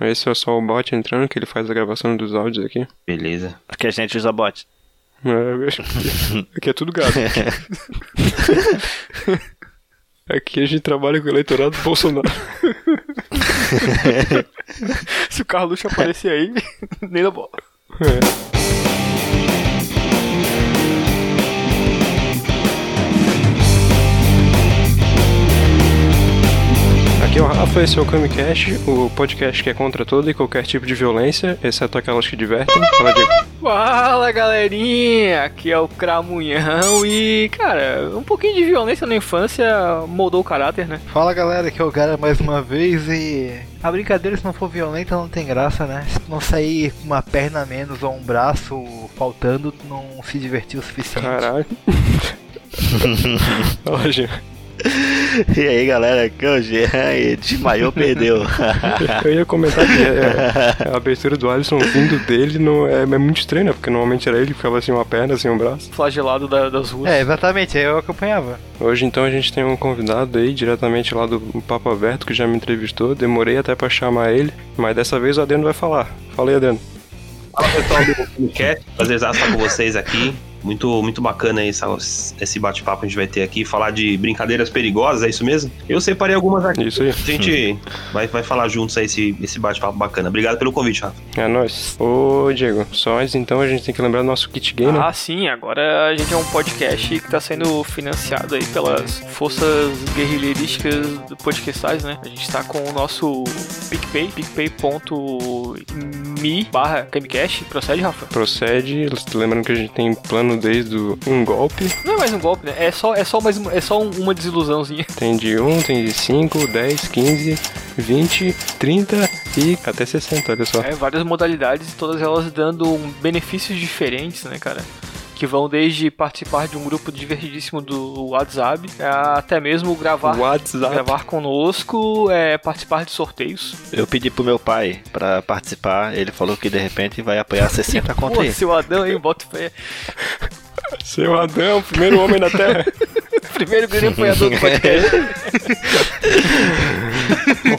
Esse é só o bot entrando, que ele faz a gravação dos áudios aqui. Beleza. Porque a gente usa bot. É, aqui é tudo gado. Aqui a gente trabalha com o eleitorado do Bolsonaro. Se o Carluxo aparecer aí, nem na bola. Aqui é o Rafa, esse é o Camicast, o podcast que é contra todo e qualquer tipo de violência, exceto aquelas que divertem. Fala, Diego. Fala galerinha, aqui é o Cramunhão e, cara, um pouquinho de violência na infância moldou o caráter, né? Fala galera, aqui é o Gara mais uma vez e. A brincadeira, se não for violenta, não tem graça, né? Se não sair com uma perna a menos ou um braço faltando, tu não se divertiu o suficiente. Caralho. Jean. E aí, galera, aqui é o Jean e desmaiou, perdeu. Eu ia comentar que é, a abertura do Alisson vindo dele não, é, é muito estranho, né? Porque normalmente era ele que ficava assim uma perna, assim um braço. Flagelado da- das ruas. É, exatamente, aí eu acompanhava. Hoje então a gente tem um convidado aí, diretamente lá do Papo Aberto, que já me entrevistou. Demorei até pra chamar ele, mas dessa vez o Adeno vai falar. Fala aí, Adeno. Fala pessoal do podcast, prazer estar com vocês aqui. Muito, muito bacana esse, esse bate-papo que a gente vai ter aqui, falar de brincadeiras perigosas, é isso mesmo? Eu separei algumas aqui. Isso aí. A gente vai, vai falar juntos aí esse, esse bate-papo bacana. Obrigado pelo convite, Rafa. É nóis. Ô, Diego, só antes então a gente tem que lembrar do nosso kit gay, né? Ah, sim, agora a gente é um podcast que tá sendo financiado aí pelas forças guerrilheirísticas do podcastais, né? A gente tá com o nosso PicPay, picpay.me barra Camicast. Procede, Rafa? Procede, lembrando que a gente tem plano desde um golpe. Não é mais um golpe, né? É só, é só, mais uma, é só um- uma desilusãozinha. Tem de 1, tem de 5, 10, 15, 20, 30 e até 60, olha só. É, várias modalidades, todas elas dando benefícios diferentes, né, cara? Que vão desde participar de um grupo divertidíssimo do WhatsApp, até mesmo gravar, WhatsApp. gravar conosco, é, participar de sorteios. Eu pedi pro meu pai pra participar, ele falou que de repente vai apoiar 60 conto Pô, aí. seu Adão, hein? Bota fé. Seu Adão, primeiro homem da Terra. Primeiro grande apoiador do podcast.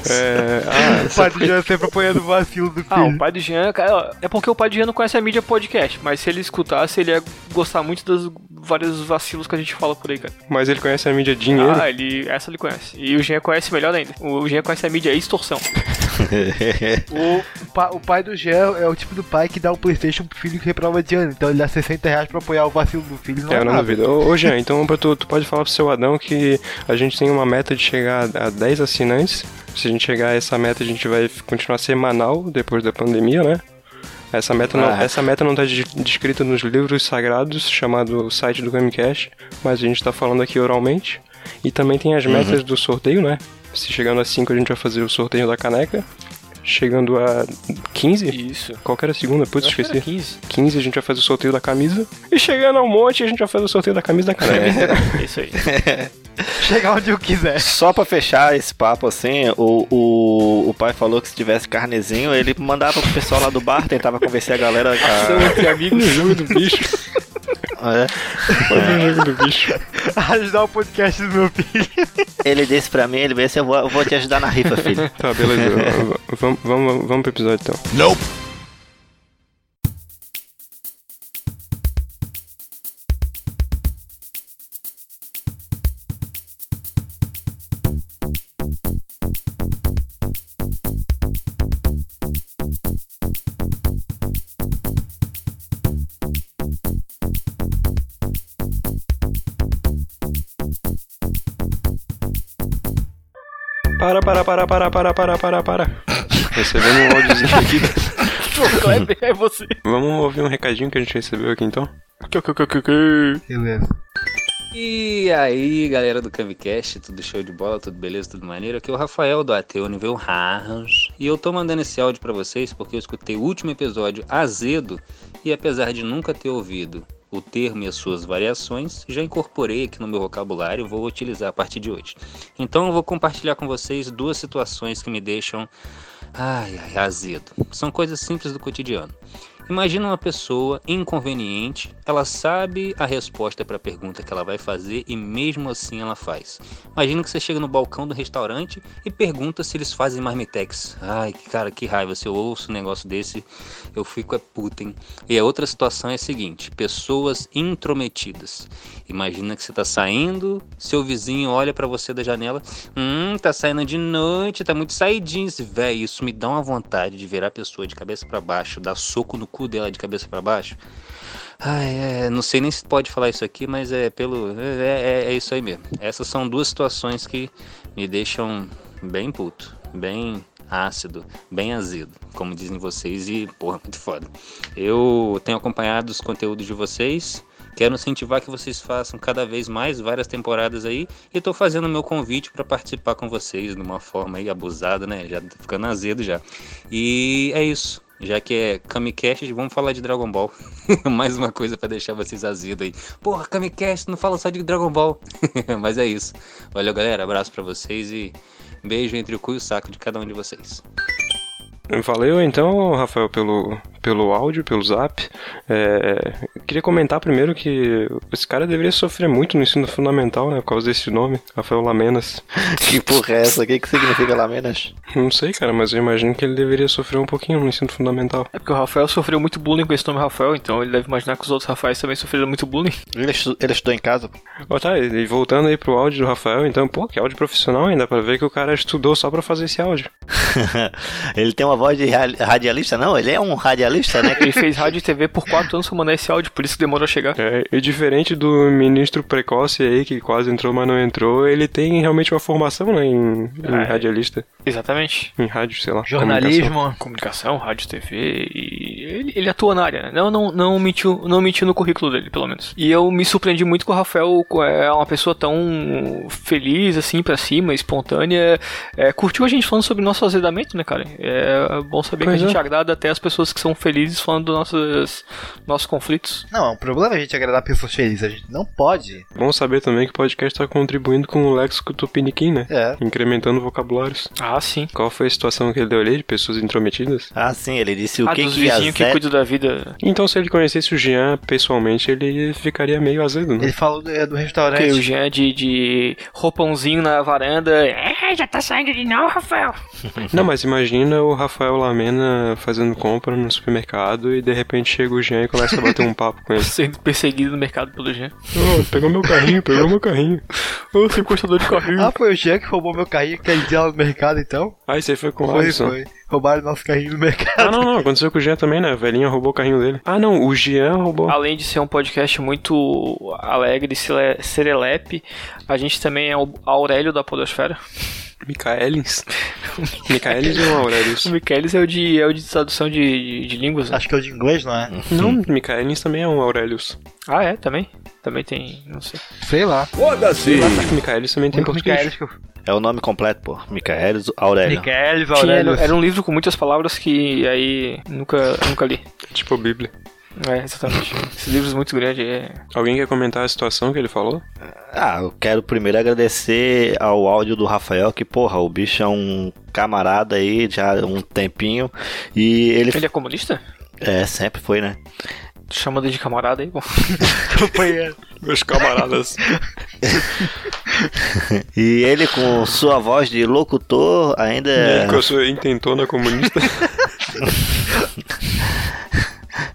É, ah, O pai do Jean sempre apoiando o vacilo do filho. Ah, o pai do Jean, cara, é porque o pai do Jean não conhece a mídia podcast, mas se ele escutasse, ele ia gostar muito dos vários vacilos que a gente fala por aí, cara. mas ele conhece a mídia dinheiro. Ah, ele, essa ele conhece. E o Jean conhece melhor ainda. O Jean conhece a mídia extorsão. O, pa- o pai do Jean é o tipo do pai que dá o Playstation pro filho que reprova de ano. Então ele dá 60 reais pra apoiar o vacilo do filho. Não É, eu não duvido. Ô, ô Jean, então tu, tu pode falar pro seu Adão que a gente tem uma meta de chegar a 10 assinantes. Se a gente chegar a essa meta, a gente vai continuar semanal depois da pandemia, né? Essa meta não, Ah. essa meta não tá de- descrita nos livros sagrados, chamado o site do Gamecast, mas a gente tá falando aqui oralmente. E também tem as metas do sorteio, né? Se chegando a 5 a gente vai fazer o sorteio da caneca. Chegando a 15, Isso. qual que era a segunda? Putz, era esqueci. 15. 15 a gente vai fazer o sorteio da camisa. E chegando a um monte, a gente vai fazer o sorteio da camisa da caneca. É isso aí. Chegar onde eu quiser. Só pra fechar esse papo assim, o, o, o pai falou que se tivesse carnezinho, ele mandava pro pessoal lá do bar, tentava convencer a galera. São A... entre amigos. jogo do bicho. É. Fazer o jogo do bicho. Ajudar o podcast do meu filho. Ele disse pra mim, ele disse, eu vou, eu vou te ajudar na rifa, filho. Tá, beleza. Vamos, vamos, vamos pro episódio então. Para, para, para, para, para, para, para, para. Recebemos um áudiozinho aqui. Pô, Kleber, é você. Vamos ouvir um recadinho que a gente recebeu aqui então? Beleza. E aí, galera do Camicast, tudo show de bola, tudo beleza, tudo maneiro? Aqui é o Rafael do Ateu Nível Rars. E eu tô mandando esse áudio pra vocês porque eu escutei o último episódio azedo e apesar de nunca ter ouvido o termo e as suas variações, já incorporei aqui no meu vocabulário e vou utilizar a partir de hoje. Então eu vou compartilhar com vocês duas situações que me deixam ai, ai, azedo. São coisas simples do cotidiano. Imagina uma pessoa inconveniente, ela sabe a resposta para a pergunta que ela vai fazer e mesmo assim ela faz. Imagina que você chega no balcão do restaurante e pergunta se eles fazem marmitex. Ai, cara, que raiva, se eu ouço um negócio desse, eu fico é puta, hein? E a outra situação é a seguinte, pessoas intrometidas. Imagina que você tá saindo, seu vizinho olha para você da janela, hum, tá saindo de noite, tá muito saidinho, véi, isso me dá uma vontade de virar a pessoa de cabeça para baixo, dar soco no cu dela de cabeça para baixo. Ai, é, não sei nem se pode falar isso aqui, mas é pelo. É, é, é, isso aí mesmo. Essas são duas situações que me deixam bem puto, bem ácido, bem azedo, como dizem vocês, e porra, muito foda. Eu tenho acompanhado os conteúdos de vocês. Quero incentivar que vocês façam cada vez mais, várias temporadas aí, e tô fazendo meu convite para participar com vocês de uma forma aí abusada, né? Já tá ficando azedo já. E é isso. Já que é Kamicast, vamos falar de Dragon Ball. Mais uma coisa para deixar vocês azidos aí. Porra, Kamicast não fala só de Dragon Ball. Mas é isso. Valeu, galera. Abraço para vocês e beijo entre o cu e o saco de cada um de vocês. Valeu então, Rafael, pelo, pelo áudio, pelo zap. É, queria comentar primeiro que esse cara deveria sofrer muito no ensino fundamental, né? Por causa desse nome, Rafael Lamenas. que porra é essa? O que, que significa Lamenas? Não sei, cara, mas eu imagino que ele deveria sofrer um pouquinho no ensino fundamental. É porque o Rafael sofreu muito bullying com esse nome Rafael, então ele deve imaginar que os outros Rafaéis também sofreram muito bullying. Ele, estu ele estudou em casa? Ó, tá, e voltando aí pro áudio do Rafael, então, pô, que áudio profissional ainda, pra ver que o cara estudou só pra fazer esse áudio. ele tem uma voz de radialista, não? Ele é um radialista, né? ele fez rádio e TV por quatro anos pra mandar esse áudio, por isso que demorou a chegar. É, e diferente do ministro precoce aí, que quase entrou, mas não entrou, ele tem realmente uma formação, né, em, em é, radialista. Exatamente. Em rádio, sei lá. Jornalismo, comunicação, comunicação rádio, TV, e ele, ele, atua na área, né? Não, não, não, mentiu, não mentiu no currículo dele, pelo menos. E eu me surpreendi muito com o Rafael, é uma pessoa tão feliz, assim, pra cima, espontânea, é, curtiu a gente falando sobre nosso azedamento, né, cara? É bom saber pois que a gente é. agrada até as pessoas que são felizes falando dos nossos, nossos conflitos. Não, o problema é a gente agradar pessoas felizes, a gente não pode. Bom saber também que o podcast tá contribuindo com o léxico tupiniquim, né? É. Incrementando vocabulários. Ah, sim. Qual foi a situação que ele deu ali de pessoas intrometidas? Ah, sim, ele disse o ah, que dos que vizinhos que cuidam da vida. Então, se ele conhecesse o Jean pessoalmente, ele ficaria meio azedo, né? Ele falou do, do restaurante. Que o Jean de, de roupãozinho na varanda. É, já tá saindo de novo, Rafael. não, mas imagina o Rafael Lamena fazendo compra no supermercado e de repente chega o Jean e começa a bater um papo com ele. Sendo perseguido no mercado pelo Jean. Oh, pegou meu carrinho, pegou meu carrinho. Ô, oh, sequestrador de carrinho. Ah, foi o Jean que roubou meu carrinho aquele dia lá no mercado, então? Ah, isso aí foi com o Foi, Alisson. foi. Roubaram nosso carrinho no mercado. Ah, não, não. Aconteceu com o Jean também, né? A velhinha roubou o carrinho dele. Ah, não. O Jean roubou. Além de ser um podcast muito alegre e serelepe, a gente também é o Aurélio da Podosfera. Micaelins? Micaelis ou Aurelius? O Micaelis é o de, é o de tradução de, de, de línguas. Né? Acho que é o de inglês, não é? Não, Micaelins também é um Aurelius. Ah, é? Também? Também tem, não sei. Sei lá. Foda-se! Acho que Micaelis também tem português. Eu... É o nome completo, pô. Micaelis Aurélio. Micaelis Aurélio. Era um livro com muitas palavras que aí nunca, nunca li. Tipo Bíblia. É, exatamente. Esse livro é muito grande. É... Alguém quer comentar a situação que ele falou? Ah, eu quero primeiro agradecer ao áudio do Rafael, que, porra, o bicho é um camarada aí já há um tempinho. E ele. Ele é comunista? É, sempre foi, né? Chama ele de camarada aí, bom. Companheiro. Meus camaradas. e ele com sua voz de locutor ainda. E com a sua intentona comunista.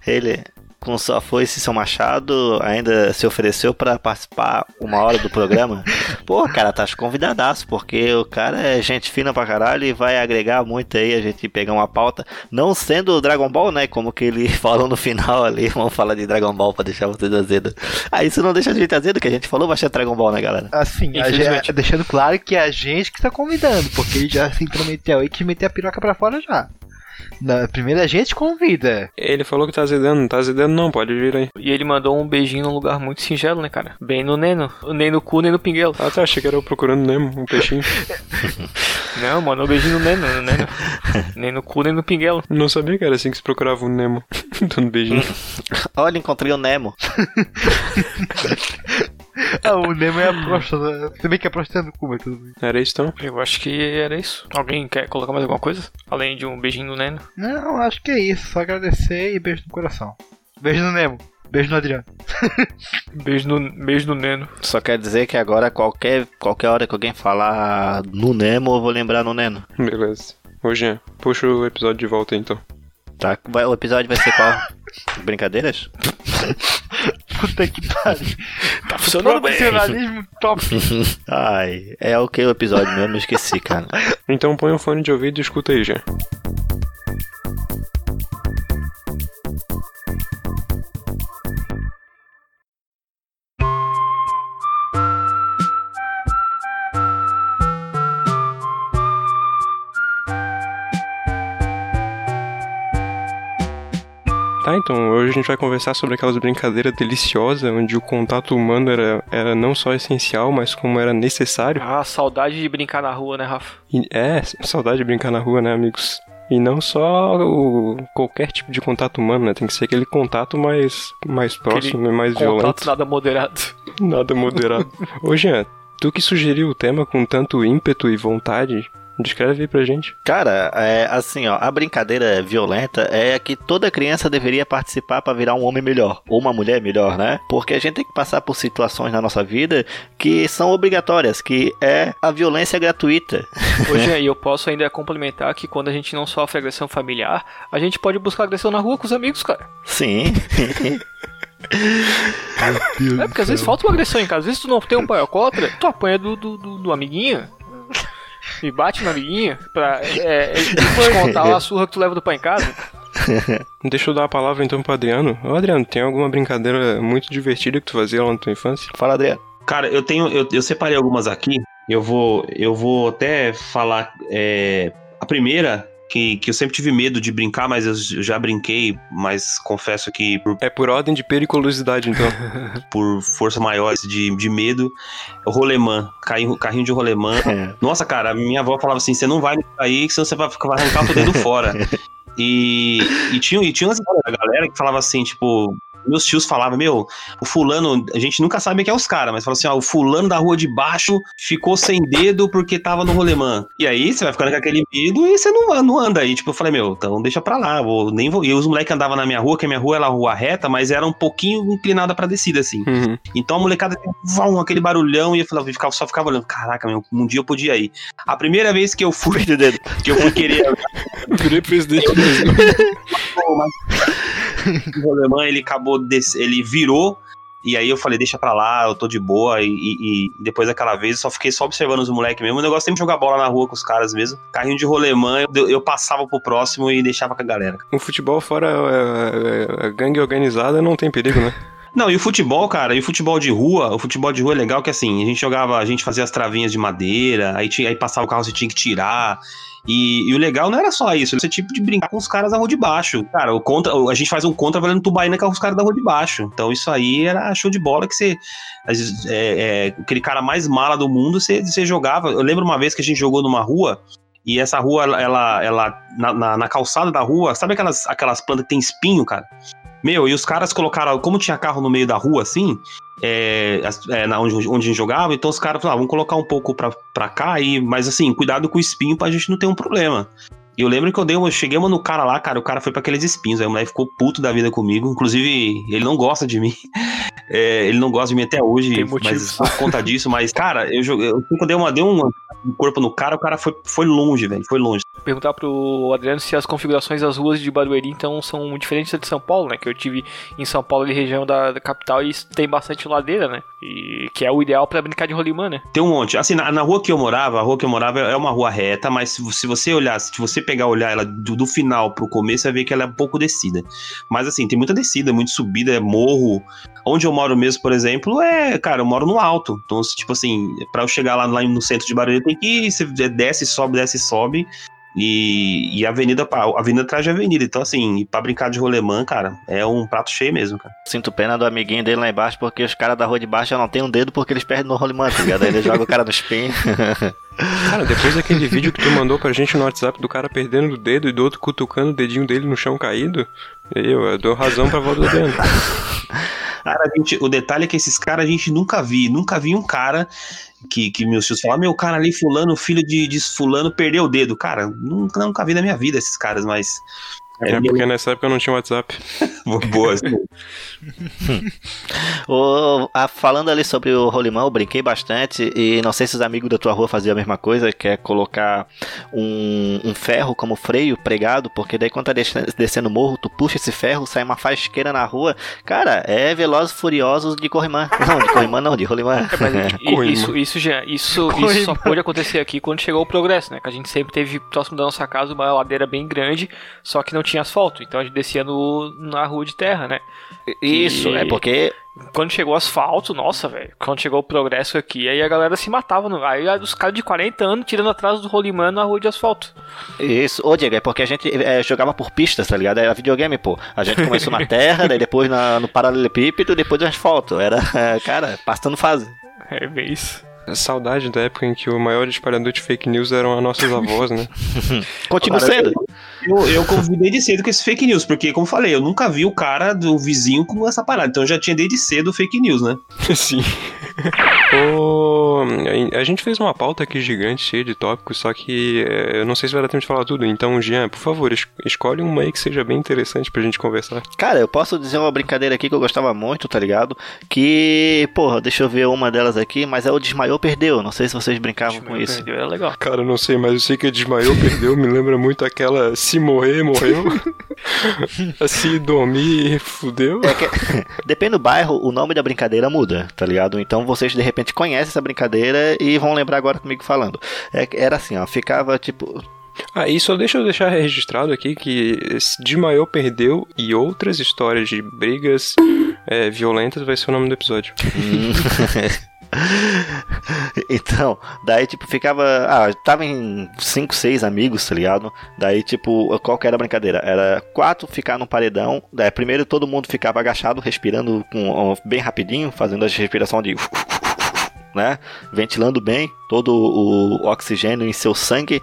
ele com sua foice e seu machado, ainda se ofereceu para participar uma hora do programa. Pô, cara, tá convidadaço, porque o cara é gente fina pra caralho e vai agregar muito aí a gente pegar uma pauta. Não sendo Dragon Ball, né? Como que ele falou no final ali, vamos falar de Dragon Ball pra deixar vocês azedo. Ah, isso não deixa a gente azedo, que a gente falou bastante Dragon Ball, né, galera? Assim, a gente, deixando claro que é a gente que tá convidando, porque ele já se intrometeu aí que meter a piroca pra fora já. Na, primeiro a gente convida. Ele falou que tá azedando, não tá azedando não, pode vir aí. E ele mandou um beijinho num lugar muito singelo, né, cara? Bem no Neno. Nem no cu, nem no pinguelo. Ah, tá, achei que era eu procurando Nemo, um peixinho. não, mano, um beijinho no Neno, no Neno. nem no cu, nem no pinguelo. Não sabia que era assim que se procurava um Nemo. Dando beijinho. Olha, encontrei o Nemo. Ah, o Nemo é a próstata. Se bem que a próstata é no cu, mas tudo bem. Era isso então? Eu acho que era isso. Alguém quer colocar mais alguma coisa? Além de um beijinho no Neno? Não, acho que é isso. Só agradecer e beijo no coração. Beijo no Nemo. Beijo no Adriano. Beijo no, beijo no Neno. Só quer dizer que agora qualquer, qualquer hora que alguém falar no Nemo, eu vou lembrar no Neno. Beleza. Ô Jean, puxa o episódio de volta então. Tá? Vai- o episódio vai ser qual? Brincadeiras? Puta que pariu. Tá funcionando bem. Profissionalismo top. Ai, é o que o episódio mesmo, eu esqueci, cara. Então põe o fone de ouvido e escuta aí, Jean. Tá, então hoje a gente vai conversar sobre aquelas brincadeiras deliciosas onde o contato humano era, era não só essencial, mas como era necessário. Ah, saudade de brincar na rua, né, Rafa? E- é, saudade de brincar na rua, né, amigos? E não só o, qualquer tipo de contato humano, né? Tem que ser aquele contato mais, mais próximo e mais Contato violento. nada moderado. Nada moderado. Ô, Jean, tu que sugeriu o tema com tanto ímpeto e vontade, descreve aí pra gente. Cara, é assim, ó, a brincadeira violenta é que toda criança deveria participar pra virar um homem melhor, ou uma mulher melhor, né? Porque a gente tem que passar por situações na nossa vida que são obrigatórias, que é a violência gratuita. Hoje aí eu posso ainda complementar que quando a gente não sofre agressão familiar, a gente pode buscar agressão na rua com os amigos, cara. Sim. É porque às vezes falta uma agressão em casa. Às vezes tu não tem um pai alcoólatra, tu apanha do, do, do, do amiguinho. E bate no amiguinho pra é, é, a surra que tu leva do pai em casa. Deixa eu dar a palavra então pro Adriano. Ô, Adriano, tem alguma brincadeira muito divertida que tu fazia lá na tua infância? Fala, Adriano. Cara, eu tenho. Eu, eu separei algumas aqui. Eu vou. Eu vou até falar. é, a primeira, que, que eu sempre tive medo de brincar, mas eu já brinquei, mas confesso que por, É por ordem de periculosidade, então. por força maior de, de medo, o rolemã, carrinho, carrinho de rolemã. É. Nossa, cara, minha avó falava assim: você não vai que senão você vai, ficar- vai arrancar o teu dedo fora. E, e tinha, e tinha da galera que falava assim, tipo. Meus tios falavam, meu, o fulano, a gente nunca sabe quem é os caras, mas fala assim, ó, o fulano da rua de baixo ficou sem dedo porque tava no rolemã. E aí você vai ficando com aquele medo e você não, não anda aí. Tipo, eu falei, meu, então deixa pra lá, vou, nem vou. E os moleques andavam na minha rua, que a minha rua era rua reta, mas era um pouquinho inclinada pra descida, assim. Uhum. Então a molecada tem vum, aquele barulhão e eu falava, ficava, só ficava olhando. Caraca, meu, um dia eu podia ir. A primeira vez que eu fui, que eu fui querer Virei presidente Brasil. o alemão, ele acabou, ele virou. E aí eu falei, deixa pra lá, eu tô de boa. E, e- e depois daquela vez eu só fiquei só observando os moleques mesmo. O negócio é sempre jogar bola na rua com os caras mesmo. Carrinho de rolemã, eu, eu passava pro próximo e deixava com a galera. O futebol fora a, a- a gangue organizada não tem perigo, né? Não, e o futebol, cara, e o futebol de rua, o futebol de rua é legal que assim, a gente jogava, a gente fazia as travinhas de madeira, aí, tinha, aí passava o carro, você tinha que tirar. E, e o legal não era só isso, esse tipo de brincar com os caras da rua de baixo. Cara, o contra, a gente faz um contra valendo tubaína com os caras da rua de baixo. Então isso aí era show de bola que você. é, é, aquele cara mais mala do mundo, você, você jogava. Eu lembro uma vez que a gente jogou numa rua. E essa rua, ela, ela- na, na- na calçada da rua, sabe aquelas, aquelas plantas que tem espinho, cara? Meu, e os caras colocaram, como tinha carro no meio da rua, assim, é, é, na, onde, onde a gente jogava, então os caras falaram, ah, vamos colocar um pouco pra, pra cá, aí, mas assim, cuidado com o espinho pra gente não ter um problema. E eu lembro que eu dei uma, cheguei uma no cara lá, cara, o cara foi pra aqueles espinhos, aí o moleque ficou puto da vida comigo, inclusive ele não gosta de mim, É, ele não gosta de mim até hoje, Tem motivo. mas por conta disso, mas, cara, eu eu, eu dei uma, dei um corpo no cara, o cara foi, foi longe, velho, foi longe. Perguntar pro Adriano se as configurações das ruas de Barueri então são diferentes da de São Paulo, né? Que eu tive em São Paulo, ali, região da, da capital, e tem bastante ladeira, né? E que é o ideal pra brincar de rolimã, né? Tem um monte. Assim, na, na rua que eu morava, a rua que eu morava é uma rua reta, mas se, se você olhar, se você pegar olhar ela do, do final pro começo, você vai ver que ela é um pouco descida. Mas assim, tem muita descida, muito subida, é morro. Onde eu moro mesmo, por exemplo, é, cara, eu moro no alto. Então, tipo assim, pra eu chegar lá, lá no centro de Barueri, tem que ir, você desce, sobe, desce, sobe. E, e a avenida, a avenida atrás de avenida. Então, assim, pra brincar de rolemã, cara, é um prato cheio mesmo, cara. Sinto pena do amiguinho dele lá embaixo, porque os caras da rua de baixo já não tem um dedo porque eles perdem no rolimã, tá ligado? Aí ele joga o cara no espinho. Cara, depois daquele vídeo que tu mandou pra gente no WhatsApp do cara perdendo o dedo e do outro cutucando o dedinho dele no chão caído, eu, eu dou razão pra volta do Adriano. Cara, a gente, o detalhe é que esses caras a gente nunca vi. Nunca vi um cara que, que meus filhos falam, meu cara ali, fulano, filho de, de fulano, perdeu o dedo. Cara, nunca, nunca vi na minha vida esses caras, mas. É porque nessa época eu não tinha WhatsApp. Boa. O- a- falando ali sobre o rolimão, eu brinquei bastante e não sei se os amigos da tua rua faziam a mesma coisa, que é colocar um, um ferro como freio pregado, porque daí quando tá descendo, descendo o morro, tu puxa esse ferro, sai uma fasqueira na rua. Cara, é Velozes e Furiosos de corrimã. Não, de corrimã não, de rolimã. É, isso, isso já, isso, Corrimã. isso só pôde acontecer aqui quando chegou o progresso, né? Que a gente sempre teve próximo da nossa casa uma ladeira bem grande, só que não tinha asfalto, então a gente descia no, na rua de terra, né? Isso, é porque Quando chegou o asfalto, nossa, velho, quando chegou o progresso aqui, aí a galera se matava, no, aí os caras de 40 anos tirando atrás do rolimã na rua de asfalto. Isso, ô Diego, é porque a gente é, jogava por pistas, tá ligado? Era videogame, pô. A gente começou na terra, daí depois na, no paralelepípedo, depois no asfalto. Era, é, cara, passando fase. É bem isso. Saudade da época em que o maior espalhador de fake news eram as nossas avós, né? Continua sendo. Eu, eu convidei de cedo com esse fake news, porque, como falei, eu nunca vi o cara do vizinho com essa parada. Então eu já tinha desde cedo fake news, né? Sim. Ô, a gente fez uma pauta aqui gigante, cheia de tópicos, só que é, eu não sei se vai dar tempo de falar tudo. Então, Jean, por favor, es- escolhe uma aí que seja bem interessante pra gente conversar. Cara, eu posso dizer uma brincadeira aqui que eu gostava muito, tá ligado? Que, porra, deixa eu ver uma delas aqui, mas é o desmaiou, perdeu. Não sei se vocês brincavam com isso. Perdeu, Era legal. Cara, eu não sei, mas eu sei que desmaiou, perdeu. Me lembra muito aquela se morrer, morreu. se dormir, fudeu. É que, depende do bairro, o nome da brincadeira muda, tá ligado? Então vocês de repente conhecem essa brincadeira e vão lembrar agora comigo falando. É era assim, ó, ficava tipo. Ah, e só deixa eu deixar registrado aqui que esse desmaiou, perdeu e outras histórias de brigas é, violentas vai ser o nome do episódio. Então, daí tipo ficava, ah, tava em 5, 6 amigos, tá ligado? Daí tipo, qual que era a brincadeira? Era quatro ficar no paredão, daí primeiro todo mundo ficava agachado, respirando com bem rapidinho, fazendo a respiração de né? Ventilando bem todo o oxigênio em seu sangue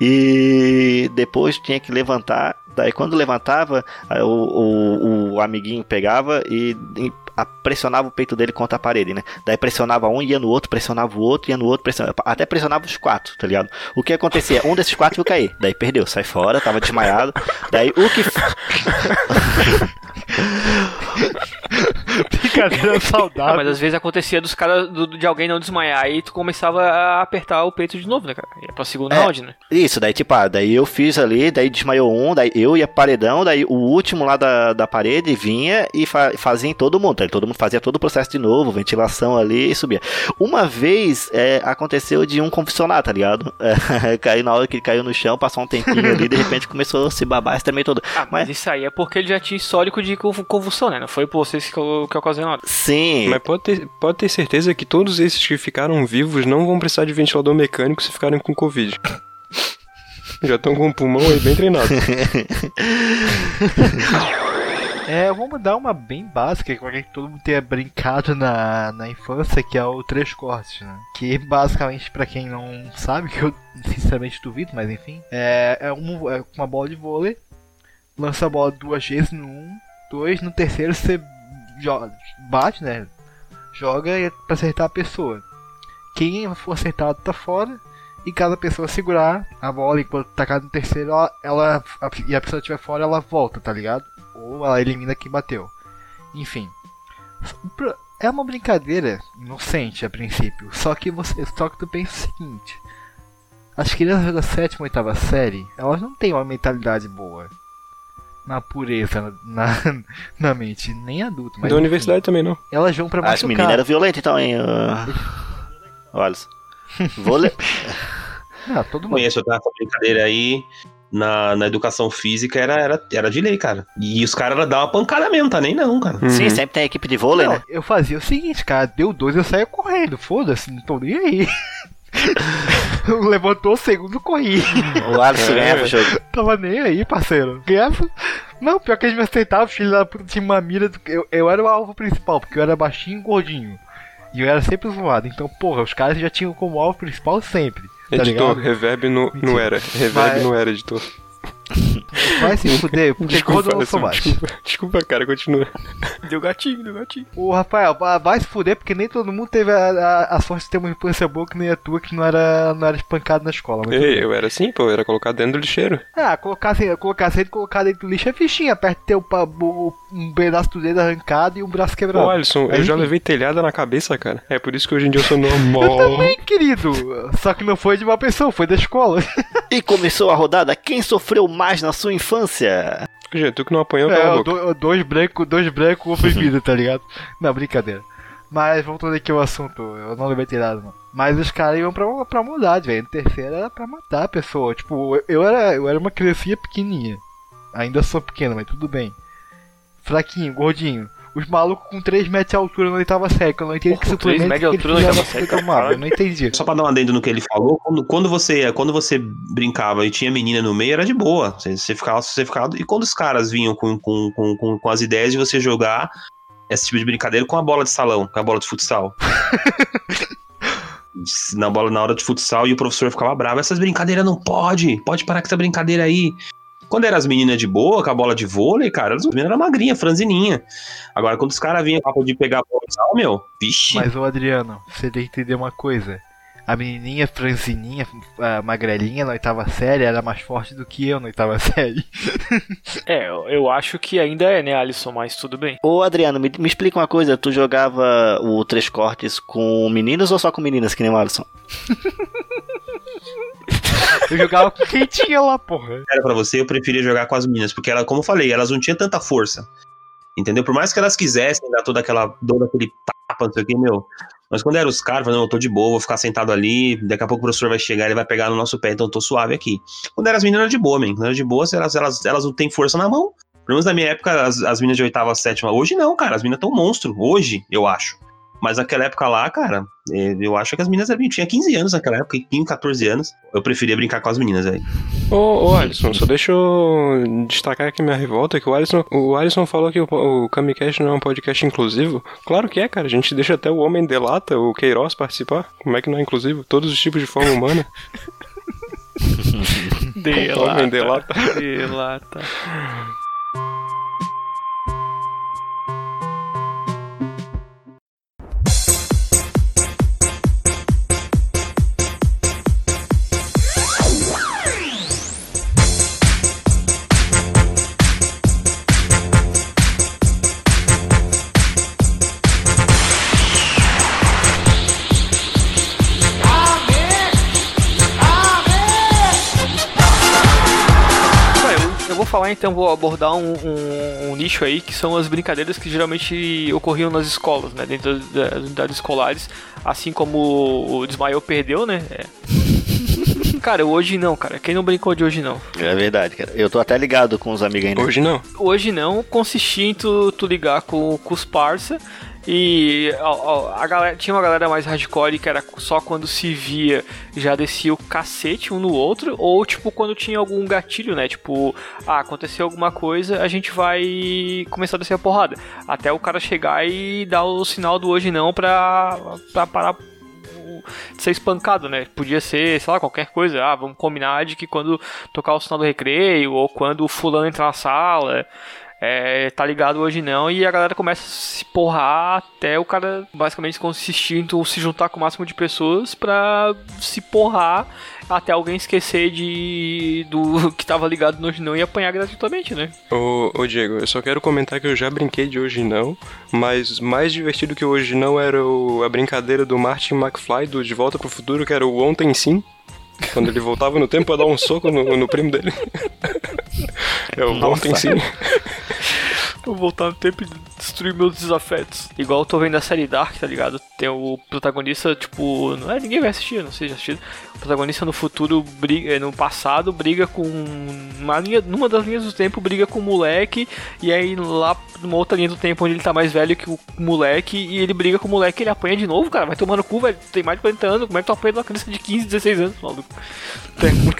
e depois tinha que levantar. Daí quando levantava, o, o, o amiguinho pegava e, e pressionava o peito dele contra a parede, né? Daí pressionava um, ia no outro, pressionava o outro, ia no outro, pressionava, até pressionava os quatro, tá ligado? O que acontecia? Um desses quatro ia cair, daí perdeu, sai fora, tava desmaiado. Daí o que Brincadeira Ah, saudável. mas às vezes acontecia dos caras do- de alguém não desmaiar, aí tu começava a apertar o peito de novo, né, cara? Ia pra segundo É. round, né? Isso, daí tipo, ah, daí eu fiz ali, daí desmaiou um, daí eu ia paredão, daí o último lá da, da parede vinha e fa- fazia em todo mundo, daí todo mundo fazia todo o processo de novo, ventilação ali e subia. Uma vez é, aconteceu de um confessionar, tá ligado? É, caiu na hora que ele caiu no chão, passou um tempinho ali, de repente começou a se babar, se tremer todo. Ah, mas isso aí é porque ele já tinha histórico de conv- convulsão, né? Não foi por vocês que, que ocasionaram. Sim, Mas pode ter, pode ter certeza que todos esses que ficaram vivos não vão precisar de ventilador mecânico se ficarem com Covid. Já estão com o pulmão aí bem treinado. É, vamos dar uma bem básica, que todo mundo tenha brincado na, na infância, que é o três cortes, né? Que basicamente, pra quem não sabe, que eu sinceramente duvido, mas enfim, é, é, um, é uma bola de vôlei, lança a bola duas vezes no um, dois, no terceiro você joga, bate, né? Joga e é pra acertar a pessoa. Quem for acertado tá fora. E cada pessoa segurar a bola enquanto tacar no terceiro, ela, ela a- e a pessoa estiver fora, ela volta, tá ligado? Ou ela elimina quem bateu. Enfim. É uma brincadeira inocente a princípio. Só que você. Só que tu pensa o seguinte. As crianças da sétima ou oitava série, elas não têm uma mentalidade boa. Na pureza, na, na mente. Nem adulto, mas. da universidade também não. Elas vão pra as machucar. meninas eram violentas então, hein? uh, Olha. Vou le... Não, todo mundo. Conheço tá? essa brincadeira aí. Na, na educação física era, era, era de lei, cara. E os caras davam uma pancada mesmo, tá nem não, cara. Uhum. Sim, sempre tem a equipe de vôlei, Não, né? eu fazia o seguinte, cara, deu dois, eu saía correndo, foda-se, não tô nem aí. Levantou o segundo, corri. O Alisson É. ganhava o jogo. Tava nem aí, parceiro. Ganhava. Não, pior que eles me aceitavam, filho da puta tinha uma mira. Do... Eu, eu era o alvo principal, porque eu era baixinho e gordinho. E eu era sempre zoado. Então, porra, os caras já tinham como alvo principal sempre. Tá Editor, ligado? reverb no, no era. Reverb Vai. no era, editor. Vai se fuder, porque quando eu não sou baixo. desculpa, desculpa, cara, continua. Deu gatinho, deu gatinho. Ô, Rafael, va- vai se fuder, porque nem todo mundo teve a, a, a sorte de ter uma infância boa que nem a tua, que não era, não era espancado na escola. Ei, bem. eu era assim, pô, eu era colocado dentro do lixeiro. Ah, colocar, assim, colocar sempre colocar dentro do lixo é fichinha, perto de ter o- um pedaço do dedo arrancado e um braço quebrado. Ô, Alisson, Mas eu já levei telhada na cabeça, cara. É por isso que hoje em dia eu sou normal. Também, querido. Só que não foi de uma pessoa, foi da escola. E começou a rodada Quem sofreu mais na sua infância? Gente, tu que não apanhou, É, cala do- dois brancos, dois brancos oprimidos, tá ligado? Não, brincadeira. Mas voltando aqui ao assunto, eu não levei tirado, não. Mas os caras iam pra, pra maldade, velho. No terceiro era pra matar a pessoa. Tipo, eu era, eu era uma criancinha pequenininha. Ainda sou pequeno, mas tudo bem. Fraquinho, gordinho. Os malucos com 3 metros de altura na oitava série, que eu não entendi Porra, que suplemento metros de altura na oitava série, tomar, cara. Eu não entendi. Só pra dar um adendo no que ele falou, quando, quando você quando você brincava e tinha menina no meio, era de boa. Você, você ficava, você ficava. E quando os caras vinham com, com, com, com, com as ideias de você jogar esse tipo de brincadeira com a bola de salão, com a bola de futsal. na bola na hora de futsal e o professor ficava bravo. Essas brincadeiras não pode, pode parar com essa brincadeira aí. Quando eram as meninas de boa, com a bola de vôlei, cara, as meninas eram magrinha, franzininha. Agora, quando os caras vinham com a papo de pegar a bola de sal, meu, vixe. Mas, ô Adriano, você tem que entender uma coisa. A menininha franzininha, a magrelinha na oitava série era mais forte do que eu na oitava série. É, eu, eu acho que ainda é, né, Alisson, mas tudo bem. Ô Adriano, me, me explica uma coisa, tu jogava o Três Cortes com meninos ou só com meninas, que nem o Alisson? Eu jogava com quem tinha lá, porra. era pra você, eu preferia jogar com as meninas, porque ela, como eu falei, elas não tinham tanta força. Entendeu? Por mais que elas quisessem dar toda aquela dor daquele tapa, não sei o que, meu. Mas quando eram os caras, não, eu tô de boa, vou ficar sentado ali, daqui a pouco o professor vai chegar, ele vai pegar no nosso pé, então eu tô suave aqui. Quando eram as meninas, era de boa, man. Quando era de boa, elas, elas, elas não têm força na mão. Pelo menos na minha época, as, as meninas de oitava, sétima. Hoje não, cara, as meninas tão monstro. Hoje, eu acho. Mas naquela época lá, cara, eh, eu acho que as meninas eram- tinha 15 anos naquela época, 15, 14 anos. Eu preferia brincar com as meninas aí. Ô, ô Alisson, só deixa eu destacar aqui minha revolta, que o Alisson, o Alisson falou que o, o Kamicast não é um podcast inclusivo. Claro que é, cara. A gente deixa até o Homem Delata, o Queiroz, participar. Como é que não é inclusivo? Todos os tipos de forma humana. Homem Delata. Delata. Falar então, vou abordar um, um- um nicho aí que são as brincadeiras que geralmente ocorriam nas escolas, né? Dentro das, unidades escolares, assim como o Desmaiou perdeu, né? É. Cara, hoje não, cara. Quem não brincou de hoje não? É verdade, cara. Eu tô até ligado com os amigos ainda. Hoje não. Hoje não, consistia em tu, tu ligar com, com os parça e a, a- galera, tinha uma galera mais hardcore que era só quando se via já descia o cacete um no outro, ou tipo quando tinha algum gatilho, né? Tipo, ah, aconteceu alguma coisa, a gente vai começar a descer a porrada. Até o cara chegar e dar o sinal do hoje não pra, pra parar de ser espancado, né? Podia ser, sei lá, qualquer coisa. Ah, vamos combinar de que quando tocar o sinal do recreio, ou quando o fulano entrar na sala, é, tá ligado hoje não, e a galera começa a se porrar até o cara basicamente consistir tu se juntar com o máximo de pessoas pra se porrar até alguém esquecer de do que tava ligado no hoje não e apanhar gratuitamente, né? Ô, ô Diego, eu só quero comentar que eu já brinquei de hoje não, mas mais divertido que hoje não era o- a brincadeira do Martin McFly do De Volta pro Futuro, que era o Ontem Sim. Quando ele voltava no tempo pra dar um soco no, no primo dele. É o Nossa. Sim. Vou voltar no tempo e destruir meus desafetos. Igual eu tô vendo a série Dark, tá ligado? Tem o protagonista, tipo. Não é ninguém vai assistir, não sei se já assistido. O protagonista no futuro, briga, eh, no passado, briga com. Uma linha, numa das linhas do tempo, briga com o moleque. E aí lá numa outra linha do tempo onde ele tá mais velho que o moleque. E ele briga com o moleque e ele apanha de novo, cara. Vai tomando cu, velho. Tem mais de 40 anos. Como é que tu apanha de uma criança de 15, 16 anos, maluco? É muito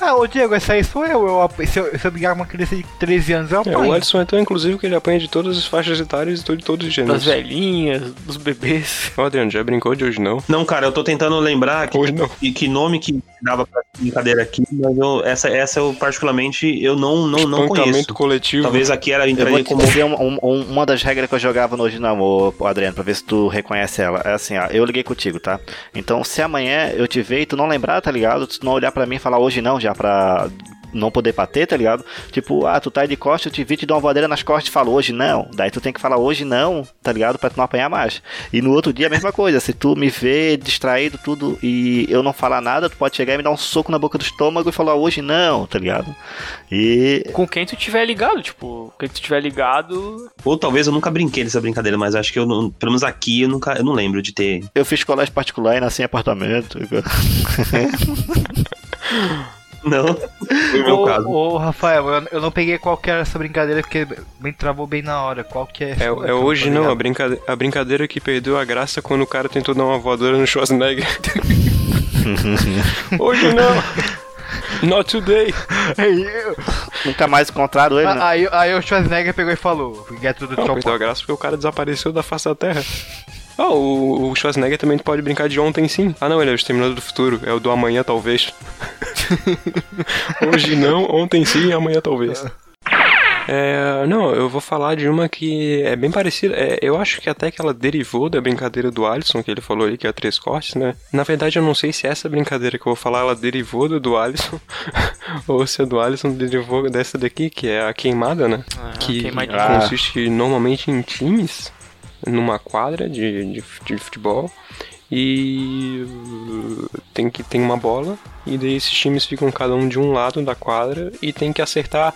Ah, ô Diego, essa aí sou eu. eu se, eu se eu brigar com uma criança de 13 anos, eu É, apanho. o Alisson é tão inclusivo que ele apanha de todas as faixas etárias e de todos os gêneros. Das velhinhas, dos bebês. Ô, Adriano, já brincou de hoje não? Não, cara, eu tô tentando lembrar que, Hoje não. E que nome que dava pra brincadeira aqui, mas eu- essa, essa eu particularmente eu não, não, não conheço. Coletivo. Talvez aqui era vou entraria como dizer um- um- um- uma das regras que eu jogava no Hoje Não Amor, Adriano, pra ver se tu reconhece ela. É assim, ó, eu liguei contigo, tá? Então, se amanhã eu te ver e tu não lembrar, tá ligado? Tu não olhar pra mim e falar hoje não, já pra não poder bater, tá ligado? Tipo, ah, tu tá aí de costas, eu te vi, te dou uma voadeira nas costas e falo hoje não. Daí tu tem que falar hoje não, tá ligado? Pra tu não apanhar mais. E no outro dia a mesma coisa, se tu me vê distraído, tudo, e eu não falar nada, tu pode chegar e me dar um soco na boca do estômago e falar hoje não, tá ligado? E Com quem tu tiver ligado, tipo, quem tu tiver ligado. Ou talvez eu nunca brinquei dessa brincadeira, mas acho que eu não, pelo menos aqui eu nunca eu não lembro de ter. Eu fiz colégio particular e nasci em apartamento. Não, foi o meu Ô, caso. ô, Rafael, eu, eu não peguei qual que era essa brincadeira porque me travou bem na hora. Qual que é? É, é hoje não, a brincadeira, a brincadeira que perdeu a graça quando o cara tentou dar uma voadora no Schwarzenegger. hoje não. Not today. Nunca mais encontrado ele, né? aí, aí o Schwarzenegger pegou e falou: Get to the Não, perdeu a graça porque o cara desapareceu da face da terra. Ah, o, o Schwarzenegger também pode brincar de ontem sim. Ah não, ele é o Exterminador do Futuro. É o do amanhã talvez. Hoje não, ontem sim, amanhã talvez. É, não, eu vou falar de uma que é bem parecida. É, eu acho que até que ela derivou da brincadeira do Alisson, que ele falou aí, que é a três cortes, né? Na verdade, eu não sei se essa brincadeira que eu vou falar, ela derivou do do Alisson, ou se a do Alisson derivou dessa daqui, que é a queimada, né? Ah, que consiste normalmente em times numa quadra de, de, de futebol e tem que tem uma bola e daí esses times ficam cada um de um lado da quadra e tem que acertar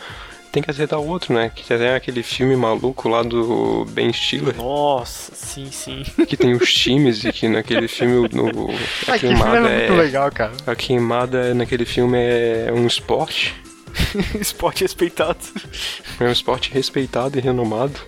tem que acertar o outro, né? Que tem aquele filme maluco lá do Ben Stiller, Nossa, sim, sim. que tem os times e que naquele filme no, a Ai, que filme queimada é muito é legal, cara. a queimada naquele filme é um esporte, Esporte respeitado. é um esporte respeitado e renomado.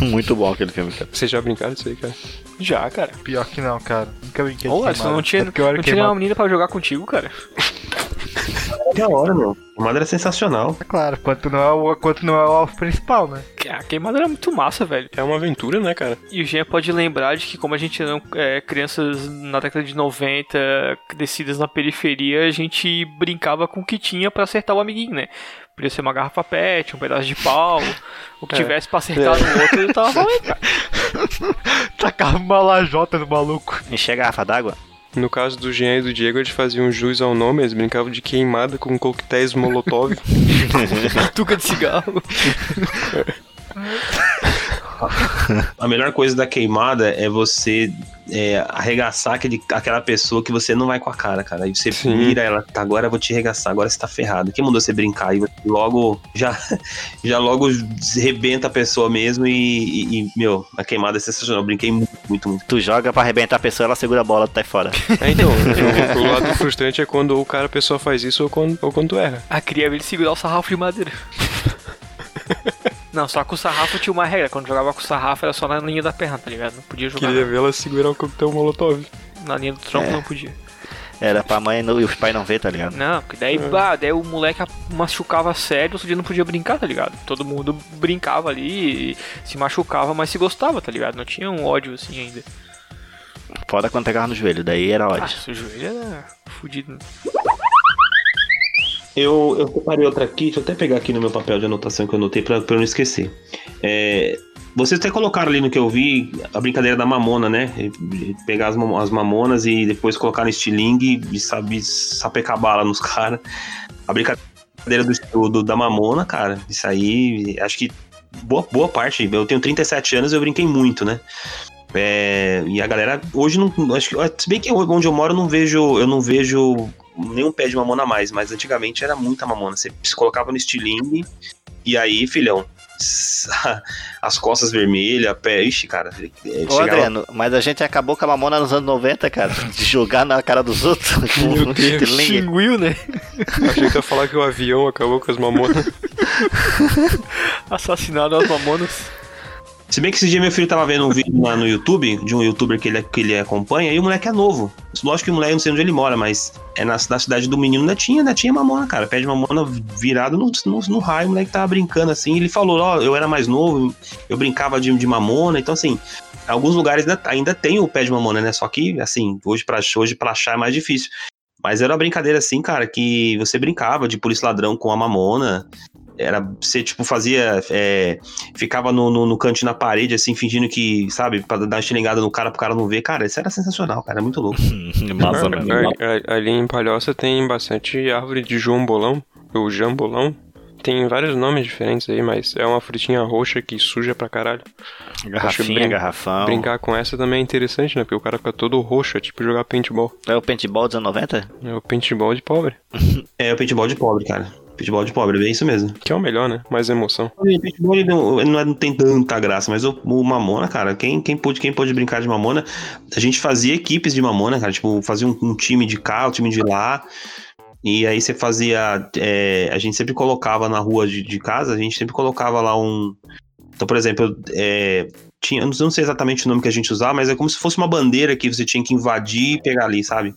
Muito bom aquele filme, cara. Vocês já brincaram disso aí, cara? Já, cara. Pior que não, cara. Nunca brinquei de Ô, Alisson, queimada. não tinha, É não tinha nenhuma menina pra jogar contigo, cara. Da hora, meu. Queimada era sensacional. É Claro, quanto não é o, quanto não é o alvo principal, né? A queimada era muito massa, velho. É uma aventura, né, cara? E o Jean pode lembrar de que como a gente eram é, crianças na década de 90, crescidas na periferia, a gente brincava com o que tinha pra acertar o amiguinho, né? Podia ser uma garrafa pet, um pedaço de pau, o que É. tivesse pra acertar no outro, ele tava falando, cara. Tacava uma lajota no maluco. Encher a garrafa d'água? No caso do Jean e do Diego, eles faziam jus ao nome, eles brincavam de queimada com coquetéis molotov. Tuca de cigarro. A melhor coisa da queimada é você é, arregaçar aquele, aquela pessoa que você não vai com a cara, cara. Aí você Sim. mira ela, tá, agora eu vou te arregaçar, agora você tá ferrado. Quem mandou você brincar? E você logo, já, já logo rebenta a pessoa mesmo e, e- e, meu, a queimada é sensacional. Eu brinquei muito, muito, muito. Tu joga pra arrebentar a pessoa, ela segura a bola, tu tá fora. É, então, o, o lado frustrante é quando ou o cara a pessoa faz isso ou quando, ou quando tu erra. Queria ver ele segurar o sarrafo de madeira. Não, só que o sarrafo tinha uma regra. Quando jogava com o sarrafo era só na linha da perna, tá ligado? Não podia jogar Queria ver ela segurar o coquetel molotov. na linha do tronco, É. não podia. Era pra mãe não- e os pais não ver, tá ligado? Não, porque daí, bah, daí o moleque machucava sério, outro dia não podia brincar, tá ligado? Todo mundo brincava ali, se machucava, mas se gostava, tá ligado? Não tinha um ódio assim ainda. Foda quando pegava no joelho, daí era Ah, ódio. seu joelho era fudido. né? Eu, eu separei outra aqui, deixa eu até pegar aqui no meu papel de anotação que eu anotei pra eu não esquecer. É, vocês até colocaram ali no que eu vi a brincadeira da mamona, né? Pegar as, as mamonas e depois colocar no estilingue e sabe, sapecar bala nos caras. A brincadeira do, da mamona, cara, isso aí, acho que boa, boa parte. Eu tenho 37 anos eu brinquei muito, né? É, e a galera hoje não. Acho que, se bem que onde eu moro eu não vejo. Eu não vejo nenhum pé de mamona a mais, mas antigamente era muita mamona. Você se colocava no estilingue e aí, filhão, as costas vermelhas, pé. Ixi, cara. é, Ô Adriano, mas a gente acabou com a mamona nos anos 90, cara. De jogar na cara dos outros. Meu Deus. Xinguiu, né? Achei que ia falar que o avião acabou com as mamonas. Assassinado as mamonas. Se bem que esse dia meu filho tava vendo um vídeo lá no YouTube, de um youtuber que ele, que ele acompanha, e o moleque é novo. Lógico que o moleque, não sei onde ele mora, mas é na, na cidade do menino, ainda tinha, ainda tinha mamona, cara. Pé de mamona virado no, no, no raio, o moleque tava brincando assim. Ele falou, ó, eu era mais novo, eu brincava de, de mamona, então assim, alguns lugares ainda, ainda tem o pé de mamona, né? Só que, assim, hoje pra, hoje pra achar é mais difícil. Mas era uma brincadeira assim, cara, que você brincava de polícia ladrão com a mamona. Era, você, tipo, fazia. É, ficava no, no, no canto na parede, assim, fingindo que, sabe, pra dar uma estilingada no cara pro cara não ver. Cara, isso era sensacional, cara, é muito louco. Massa. Ali- em Palhoça tem bastante árvore de João Bolão, ou Jambolão. Tem vários nomes diferentes aí, mas é uma frutinha roxa que suja pra caralho. Garrafinha, brin- garrafão. Brincar com essa também é interessante, né? Porque o cara fica todo roxo, é tipo jogar paintball. É o paintball dos anos 90? É o paintball de pobre, É o paintball de pobre, cara. Paintball de pobre, é isso mesmo. que é o melhor, né? Mais emoção. Paintball ele não, ele não, é- não tem tanta graça, mas o, o Mamona, cara, quem, quem, pôde, quem pôde brincar de Mamona, a gente fazia equipes de Mamona, cara, tipo, fazia um, um time de cá, um time de lá, e aí você fazia, é, a gente sempre colocava na rua de, de casa, a gente sempre colocava lá um, então, por exemplo, é, tinha, eu não- sei exatamente o nome que a gente usava, mas é como se fosse uma bandeira que você tinha que invadir e pegar ali, sabe?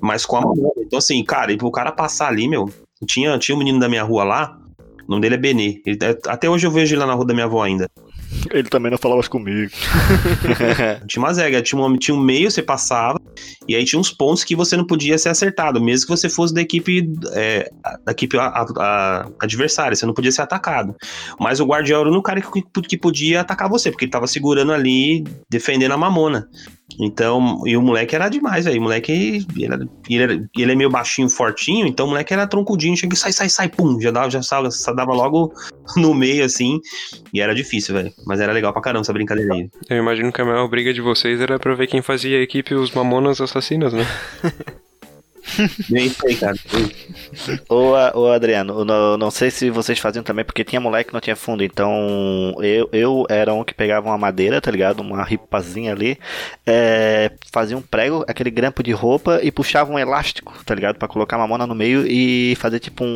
Mas com a Mamona. Então, assim, cara, e pro cara passar ali, meu, tinha, tinha um menino da minha rua lá, o nome dele é Benê. Ele- até hoje eu vejo ele lá na rua da minha avó ainda. Ele também não falava comigo. Tinha umas regras, tinha um, tinha um meio, você passava, e aí tinha uns pontos que você não podia ser acertado, mesmo que você fosse da equipe, é, da equipe a- a- a- adversária, você não podia ser atacado. Mas o guardião era o único cara que, que podia atacar você, porque ele tava segurando ali, defendendo a mamona. Então, e o moleque era demais, velho. O moleque, ele, era- ele, era- ele é meio baixinho, fortinho, então o moleque era troncudinho, chega e sai, sai, sai, pum, já dava, já, sa- sa- dava logo no meio, assim, e era difícil, velho. Mas era legal pra caramba essa brincadeira aí. Eu imagino que a maior briga de vocês era pra ver quem fazia a equipe os mamonas assassinos, né? Isso aí, cara. Ô, Adriano, eu não, não sei se vocês faziam também, porque tinha moleque que não tinha fundo. Então, eu, eu era um que pegava uma madeira, tá ligado? Uma ripazinha ali, é, fazia um prego, aquele grampo de roupa e puxava um elástico, tá ligado? Pra colocar a mamona no meio e fazer tipo um.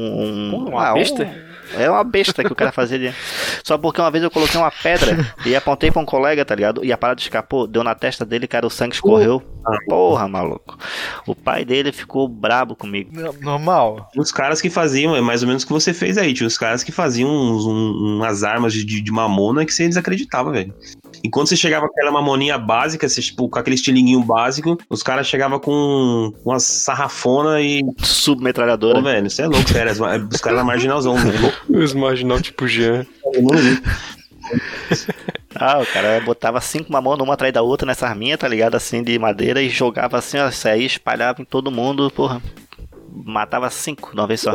um uma ah, um- besta? é uma besta que o cara fazia. de- Só porque uma vez eu coloquei uma pedra e apontei pra um colega, tá ligado? E a parada escapou, deu na testa dele, cara, o sangue escorreu. Porra, maluco. O pai dele ficou brabo comigo. No- Normal. Uns caras que faziam, é mais ou menos o que você fez aí. Tinha uns caras que faziam uns- um- umas armas de, de, mamona que você desacreditava, velho. E quando você chegava com aquela mamoninha básica, você, tipo, com aquele estilinguinho básico, os caras chegavam com uma sarrafona e. Pô, Submetralhadora. velho, você é louco, sério. Os caras eram marginalzão, velho. Os marginal tipo Jean. Ah, o cara botava cinco mamonas uma atrás da outra nessa arminha, tá ligado? Assim, de madeira e jogava assim, ó, saía, espalhava em todo mundo, porra. Matava cinco de uma vez só.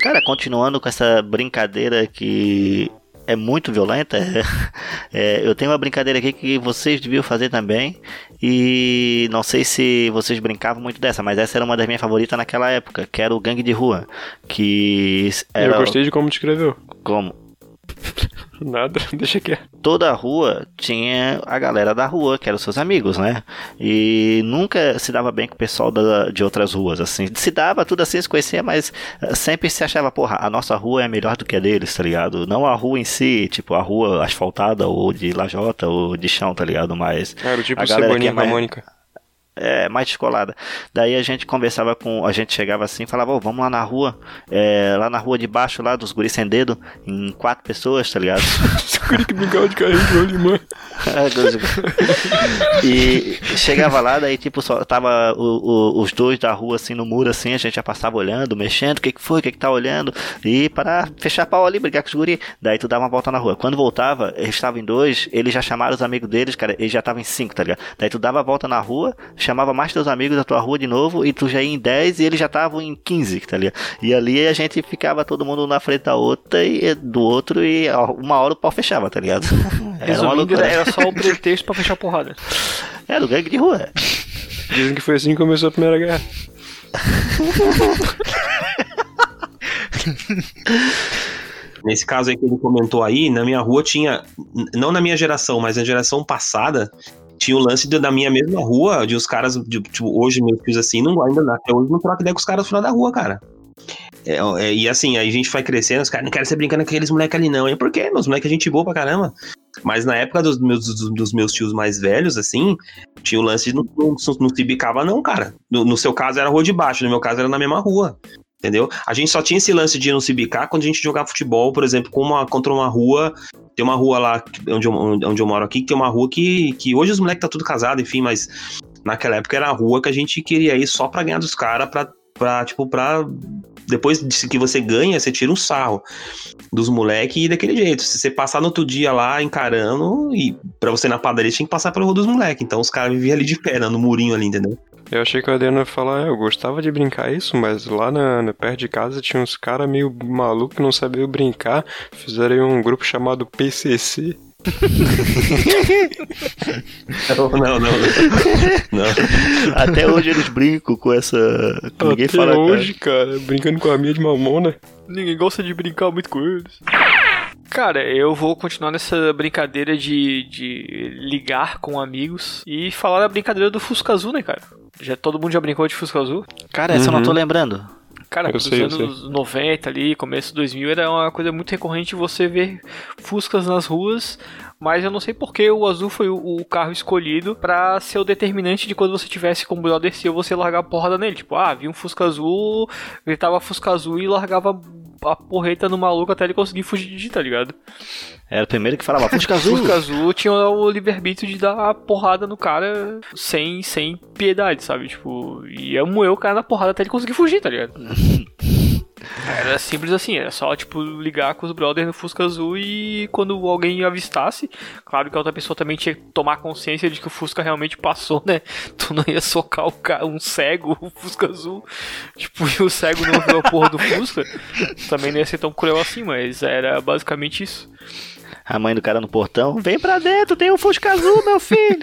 Cara, continuando com essa brincadeira que é muito violenta, é, eu tenho uma brincadeira aqui que vocês deviam fazer também. E não sei se vocês brincavam muito dessa, mas essa era uma das minhas favoritas naquela época, que era o gangue de rua. Que era Eu gostei de como descreveu. como? Nada, deixa quieto. toda a rua tinha a galera da rua, que eram seus amigos, né? E nunca se dava bem com o pessoal da- de outras ruas, assim. Se dava tudo assim, se conhecia, mas eh, sempre se achava, porra, a nossa rua é melhor do que a deles, tá ligado? Não a rua em si, tipo, a rua asfaltada, ou de lajota, ou de chão, tá ligado? Mas Era o tipo A galera Cebolinha que é com a mais- Mônica. É, mais descolada. Daí a gente conversava com. A gente chegava assim e falava, ô, vamos lá na rua. é, lá na rua de baixo, lá dos guris sem dedo, em quatro pessoas, tá ligado? Guri que brincava de carrinho de rolimã. e chegava lá, daí tipo, só tava o- o- os dois da rua assim no muro, assim, a gente já passava olhando, mexendo, o que que foi, o que que tá olhando, e para fechar pau ali, brigar com os guri. Daí tu dava uma volta na rua. Quando voltava, eles estavam em dois, eles já chamaram os amigos deles, cara, eles já estavam em cinco, tá ligado? Daí tu dava a volta na rua, chamava mais teus amigos da tua rua de novo, e tu já ia em 10 e eles já estavam em 15, tá ligado? E ali a gente ficava todo mundo na frente da outra e do outro, e uma hora o pau fechava, tá ligado? Era uma loucura. era só o pretexto pra fechar a porrada. Era o gangue de rua. Dizem que foi assim que começou a Primeira Guerra. Nesse caso aí que ele comentou aí, na minha rua tinha, não na minha geração, mas na geração passada, tinha o lance da minha mesma rua, de os caras, de, tipo, hoje meus filhos assim, não, ainda até hoje não troca ideia com os caras final da rua, cara. É, é, e assim, aí a gente vai crescendo, os caras não querem ser brincando com aqueles moleques ali, não. E por quê? Meus moleques a gente boa pra caramba. Mas na época dos meus, dos, dos meus tios mais velhos, assim, tinha o lance de não, não, não se bicava, não, cara. No, no seu caso era rua de baixo, no meu caso era na mesma rua. Entendeu? A gente só tinha esse lance de não se bicar quando a gente jogava futebol, por exemplo, com uma, contra uma rua. Tem uma rua lá onde eu, onde eu moro aqui, que tem uma rua que, que hoje os moleques tá tudo casado, enfim, mas naquela época era a rua que a gente queria ir só pra ganhar dos caras, pra, pra, tipo, pra. Depois de que você ganha, você tira um sarro dos moleques e daquele jeito. Se você passar no outro dia lá encarando, e pra você na padaria tinha que passar pela rua dos moleques. Então os caras viviam ali de pé, no murinho ali, entendeu? Eu achei que o Adriano ia falar, "É, eu gostava de brincar isso, mas lá na, na- perto de casa tinha uns caras meio malucos que não sabiam brincar. Fizeram aí um grupo chamado PCC. Não, não, não. não. Até hoje eles brincam com essa. que Ninguém Até fala. hoje, cara, brincando com a minha de mamona. Ninguém gosta de brincar muito com eles. Cara, eu vou continuar nessa brincadeira de, de ligar com amigos e falar da brincadeira do Fusca Azul, né, cara? Já, todo mundo já brincou de Fusca Azul? Cara, essa eu não Uhum. tô lembrando. Cara, Eu nos sei, anos 90 ali, começo de 2000, era uma coisa muito recorrente você ver Fuscas nas ruas, mas eu não sei porque o azul foi o, o carro escolhido pra ser o determinante de quando você tivesse com o brother seu, você largar a porrada nele. Tipo, ah, vi um Fusca azul, gritava Fusca azul e largava a porreta no maluco até ele conseguir fugir de, tá ligado? Era o primeiro que falava Fusca Azul. Fusca azul tinha o livre-arbítrio de dar a porrada no cara sem, sem piedade, sabe? Tipo, ia moer o cara na porrada até ele conseguir fugir, tá ligado? Era simples assim, era só, tipo, ligar com os brothers no Fusca Azul e quando alguém avistasse, claro que a outra pessoa também tinha que tomar consciência de que o Fusca realmente passou, né? Tu não ia socar ca- um cego, o Fusca Azul, tipo, e o cego não viu a porra do Fusca, também não ia ser tão cruel assim, mas era basicamente isso. A mãe do cara no portão. Vem pra dentro, tem um Fusca Azul, meu filho.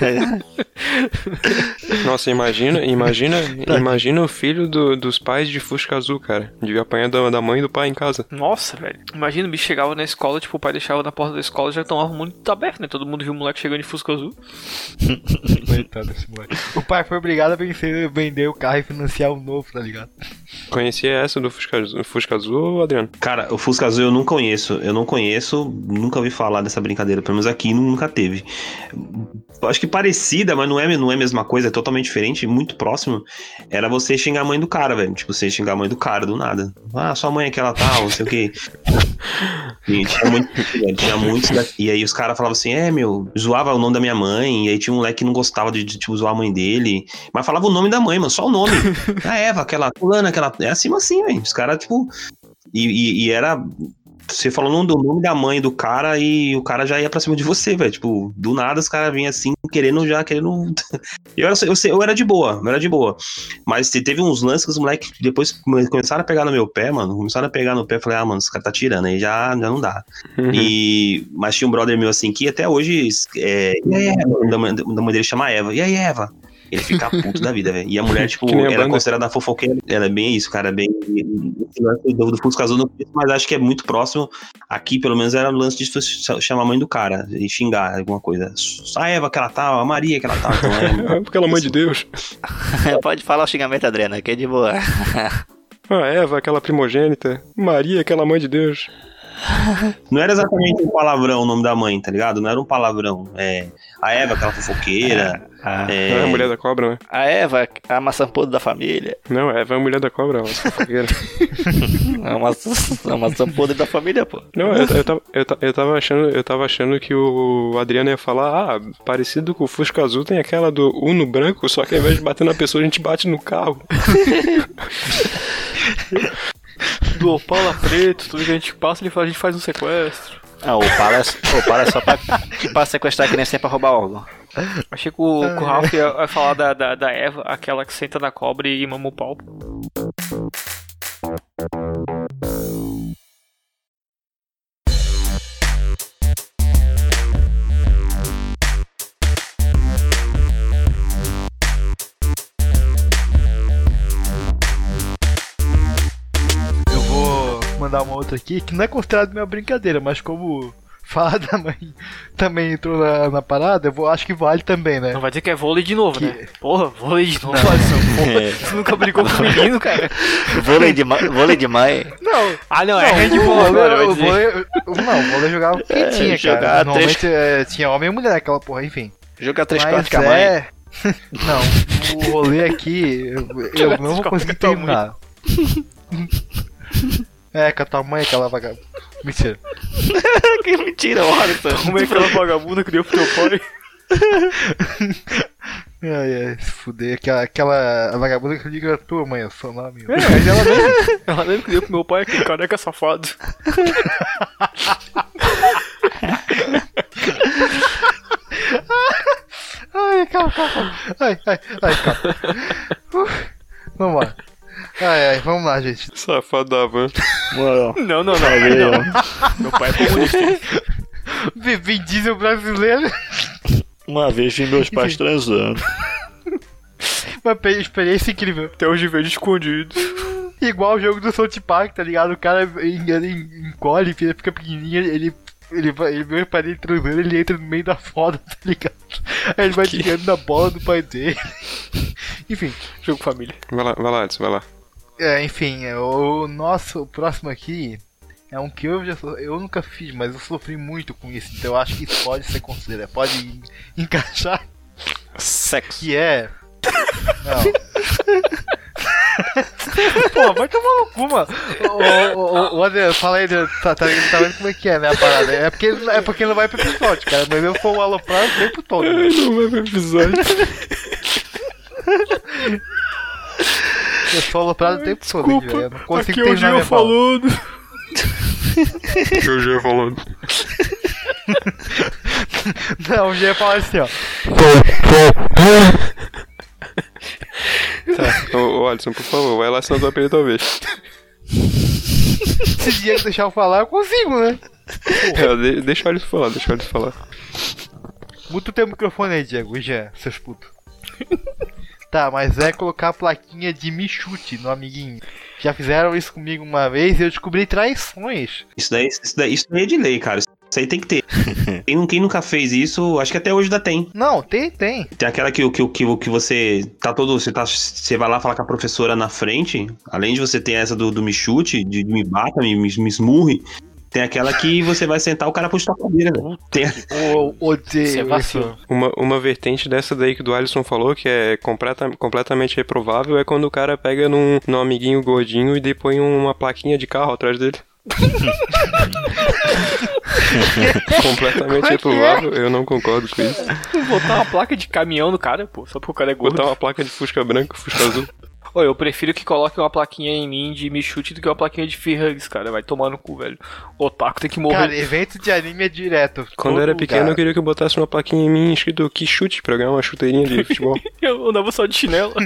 Nossa, imagina, imagina, imagina o filho do- dos pais de Fusca Azul, cara. Devia apanhar da, da mãe e do pai em casa. Nossa, velho. Imagina o bicho chegava na escola, tipo, o pai deixava na porta da escola e já tomava muito aberto, né? Todo mundo viu o moleque chegando de Fusca Azul. Coitado desse moleque. O pai foi obrigado a vencer, vender o carro e financiar um novo, tá ligado? Conhecia essa do Fusca Azul, Fusca Azul Adriano? Cara, o Fusca Azul eu não conheço. Eu não conheço, nunca ouvi falar dessa brincadeira. Pelo menos aqui nunca teve. Acho que parecida, mas não é, não é a mesma coisa, é totalmente diferente, muito próximo. Era você xingar a mãe do cara, velho. Tipo, você xingar a mãe do cara do nada. Ah, sua mãe é aquela tal, não sei o quê. E tinha muito, tinha muitos daqui. E aí os caras falavam assim: é, meu, zoava o nome da minha mãe. E aí tinha um moleque que não gostava de, de tipo, zoar a mãe dele. Mas falava o nome da mãe, mano, só o nome. A Eva, aquela fulana, aquela. É assim, assim, velho. Os caras, tipo. E, e- e era. Você falou o nome da mãe do cara e o cara já ia pra cima de você, velho. Tipo, do nada os caras vinham assim, querendo já, querendo. Eu era, eu, eu era de boa, eu era de boa. Mas te- teve uns lances que os moleques depois come- começaram a pegar no meu pé, mano. Começaram a pegar no pé. Falei, ah, mano, esse cara tá tirando, aí já, já não dá. E, mas tinha um brother meu assim que até hoje. É, e aí, Eva? Da da mãe dele chama Eva. E aí, Eva? Ele fica puto da vida, velho. E a mulher, tipo, a era banda. considerada fofoqueira. Ela é bem isso, cara. é Bem. Do, do Fusca Azul, não conheço, mas acho que é muito próximo. Aqui, pelo menos, era o lance de ch- chamar a mãe do cara e xingar alguma coisa. A Eva que ela tal, a Maria que ela tal. Então é. Pelo amor de Deus. Pode falar o xingamento, Adriana, que é de boa. Ah, Eva, aquela primogênita. Maria, aquela mãe de Deus. Não era exatamente um palavrão o nome da mãe, tá ligado? Não era um palavrão. É. A Eva, aquela fofoqueira. A, É É, a mulher da cobra, né? a Eva, a maçã podre da família. Não, Eva é a mulher da cobra, é fofoqueira. A maçã, a maçã podre da família, pô. Não, eu, eu, tava, eu, eu tava achando, eu tava achando que o Adriano ia falar, ah, parecido com o Fusca Azul tem aquela do Uno branco, só que ao invés de bater na pessoa, a gente bate no carro. Do Opala preto, tudo que a gente passa, ele faz, a gente faz um sequestro. Ah, o Opala é, o Opala é só pra, pra sequestrar criança e pra roubar órgão. Achei que o, que o Ralph ia, ia falar da, da, da Eva, aquela que senta na cobra e mama o pau. Mandar uma outra aqui que não é considerado minha brincadeira, mas como Fala da mãe também entrou na, na parada, eu vou, acho que vale também, né? Não vai dizer que é vôlei de novo, Que- né? Porra, vôlei de novo. Porra, É. você nunca brigou com o menino, cara. Vôlei de, vôlei de mãe. Não, Ah, não, é não, handball o agora, o dizer. vôlei, não, o vôlei jogava quem tinha, jogar cara. três- Normalmente é, tinha homem e mulher aquela porra, enfim. Joga três quartos com a mãe. é... Não, o rolê aqui, eu, eu Jogar não vou conseguir terminar. É, com a tua mãe, aquela vagabunda. Mentira. que mentira, Alisson. Como é que aquela vagabunda criou pro teu pai? Ai, ai, se fuder. Aquela, aquela vagabunda que liga a tua mãe, eu sou nome. É, mas ela mesmo. Ela mesmo criou pro meu pai, aquele careca safado. Ai, calma, calma. Ai, ai, ai, calma. Uf, vamos lá. Ai, ai, vamos lá, gente. Safado da van. Mano, Não, não, não. não. Meu pai é comunista. Vim diesel brasileiro. uma vez vi meus pais transando. Uma pe- experiência incrível. Até hoje vejo escondido. Igual o jogo do South Park, tá ligado? O cara encolhe, fica pequenininho, ele. Ele, vai- ele vê o pai dele transando, ele entra no meio da foda, tá ligado? Aí ele vai ligando na bola do pai dele. Enfim, Jogo família. Vai lá, vai lá, Edson, vai lá. É, enfim, é, o nosso próximo aqui é um que eu já eu nunca fiz, mas eu sofri muito com isso, então eu acho que isso pode ser considerado, pode en- encaixar, Sexo. que é. Não. Pô, vai tomar no cu, mano. Ô, ô, Adriano, fala aí, tá, tá, tá vendo como é que é, né, a parada? É porque, é porque não vai pro episódio, cara, mas eu sou o aloprado o tempo todo. né? Não vai pro episódio. Eu sou aloprado o tempo todo, velho. Eu não consigo aqui é o terminar Gil minha fala. falando. Eu já falando. Não, o Gil ia falar assim, ó. Tá. Ô, ô, Alisson, por favor, vai lá, senão eu tô apelido talvez. Se Diego deixar eu falar, eu consigo, né? É, de- deixa o Alisson falar, deixa o Alisson falar. Muta o teu microfone aí, Diego, Jean, seus putos. Tá, mas é colocar a plaquinha de me chute no amiguinho. Já fizeram isso comigo uma vez e eu descobri traições. Isso daí, isso daí, isso daí é de lei, cara. Isso aí tem que ter. quem, quem nunca fez isso, acho que até hoje ainda tem. Não, tem, tem. Tem aquela que, que, que, que você tá todo. Você, tá, você vai lá falar com a professora na frente. Além de você ter essa do, do me chute, de me bata, me, me, me esmurre. Tem aquela que você vai sentar o cara puxa tua cadeira, velho. Tem, Eu odeio Isso é. Uma, uma vertente dessa daí que o Alisson falou, que é completa, completamente reprovável, é quando o cara pega num, num amiguinho gordinho e depois põe uma plaquinha de carro atrás dele. completamente é reprovável, eu não concordo com isso. Botar uma placa de caminhão no cara, pô, só porque o cara é gordo. Botar uma placa de fusca branca, fusca azul. Ô, eu prefiro que coloque uma plaquinha em mim de me chute do que uma plaquinha de F-Hugs, cara. Vai tomar no cu, velho. O otaku tem que morrer. Cara, evento de anime é direto. Quando eu era pequeno, lugar. eu queria que eu botasse uma plaquinha em mim escrito que chute pra ganhar uma chuteirinha de futebol. Eu andava só de chinelo.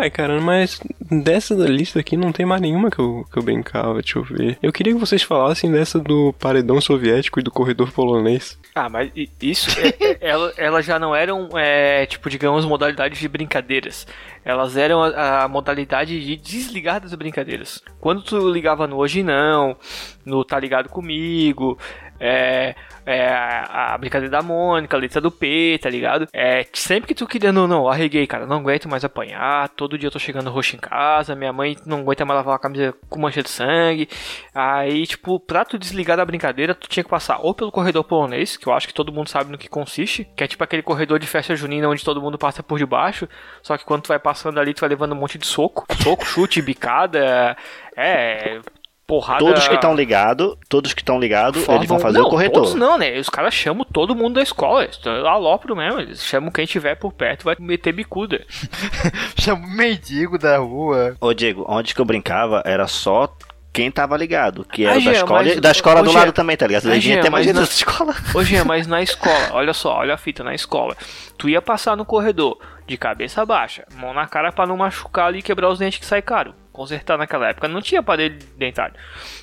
Ai, cara, mas dessa lista aqui não tem mais nenhuma que eu, que eu brincava, deixa eu ver. Eu queria que vocês falassem dessa do paredão soviético e do corredor polonês. ah, mas isso, é- é- ela- elas já não eram, é, tipo, digamos, modalidades de brincadeiras. Elas eram a, a modalidade de desligar das brincadeiras. Quando tu ligava no Hoje Não, no Tá Ligado Comigo, é, é, a brincadeira da Mônica, a letra do P, tá ligado? É, sempre que tu queria, não, não, arreguei, cara, não aguento mais apanhar, todo dia eu tô chegando roxo em casa, minha mãe não aguenta mais lavar a camisa com mancha de sangue. Aí, tipo, pra tu desligar da brincadeira, tu tinha que passar ou pelo corredor polonês, que eu acho que todo mundo sabe no que consiste, que é tipo aquele corredor de festa junina onde todo mundo passa por debaixo, só que quando tu vai passando ali, tu vai levando um monte de soco, soco, chute, bicada, é, porrada... Todos que estão ligados, todos que estão ligados, eles vão fazer não, o corretor. Todos não, né? Os caras chamam todo mundo da escola. É alopro mesmo. Eles chamam quem tiver por perto vai meter bicuda. Chama o mendigo da rua. Ô Diego, onde que eu brincava era só quem tava ligado, que era Ah, da Jean, escola, mas- da escola ô, do Jean, lado também, tá ligado? ah, Jean, ter mais mas da escola. Hoje é mais na escola. Olha só, olha a fita na escola. Tu ia passar no corredor de cabeça baixa, mão na cara pra não machucar ali e quebrar os dentes que sai caro. Consertar naquela época não tinha aparelho dentário.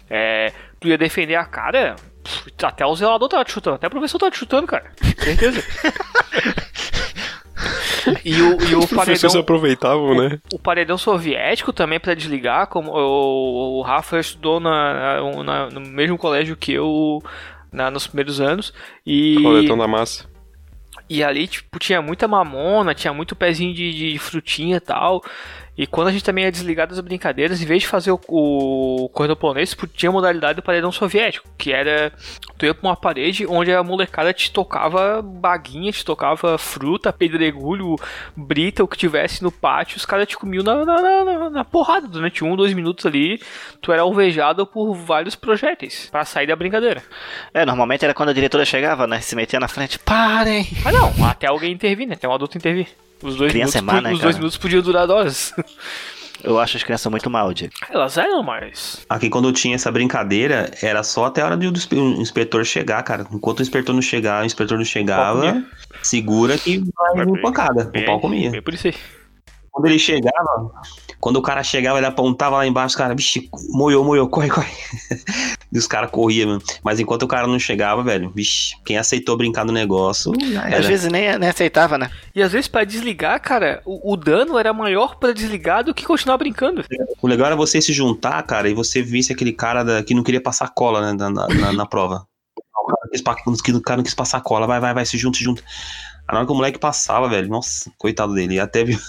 É, tu ia defender a cara, pff, até o zelador tava te chutando, até o professor tava te chutando, cara. Certeza. E o, e o Os paredão, aproveitavam, né? o paredão soviético também pra desligar, como o, o Rafa estudou na, na- no mesmo colégio que eu na- nos primeiros anos. E, Coletão da massa. e ali, tipo, tinha muita mamona, tinha muito pezinho de, de frutinha e tal. E quando a gente também é desligado das brincadeiras, em vez de fazer o, o corredor polonês, tinha a modalidade do paredão soviético, que era tu ia pra uma parede onde a molecada te tocava baguinha, te tocava fruta, pedregulho, brita, o que tivesse no pátio, os caras te comiam na, na, na- na porrada. Durante um, dois minutos ali, tu era alvejado por vários projéteis pra sair da brincadeira. É, normalmente era quando a diretora chegava, né? Se metia na frente, parem! Ah não, até alguém intervir, né? Até um adulto intervir. Os dois, Criança minutos, é má, né, os dois cara? minutos podiam durar horas. Eu acho as crianças muito mal, Diego. Elas eram, mas. Aqui quando tinha essa brincadeira, era só até a hora do inspetor chegar, cara. Enquanto o inspetor não chegar, o inspetor não chegava, segura que vai bem. pancada. O pau comia. Bem por isso aí. Quando ele chegava, quando o cara chegava, ele apontava lá embaixo, cara, vixe, moiou, moiou, corre, corre. e os caras corriam, mano. Mas enquanto o cara não chegava, velho, vixe, quem aceitou brincar no negócio, já Às era. vezes nem, nem aceitava, né? E às vezes pra desligar, cara, o, o dano era maior pra desligar do que continuar brincando. O legal era você se juntar, cara, e você visse aquele cara da- que não queria passar cola, né, na, na, na- prova. O cara, quis, pa- o cara não quis passar cola, vai, vai, vai, se junta, se junta. Aí na hora que o moleque passava, velho, nossa, coitado dele. E Até viu,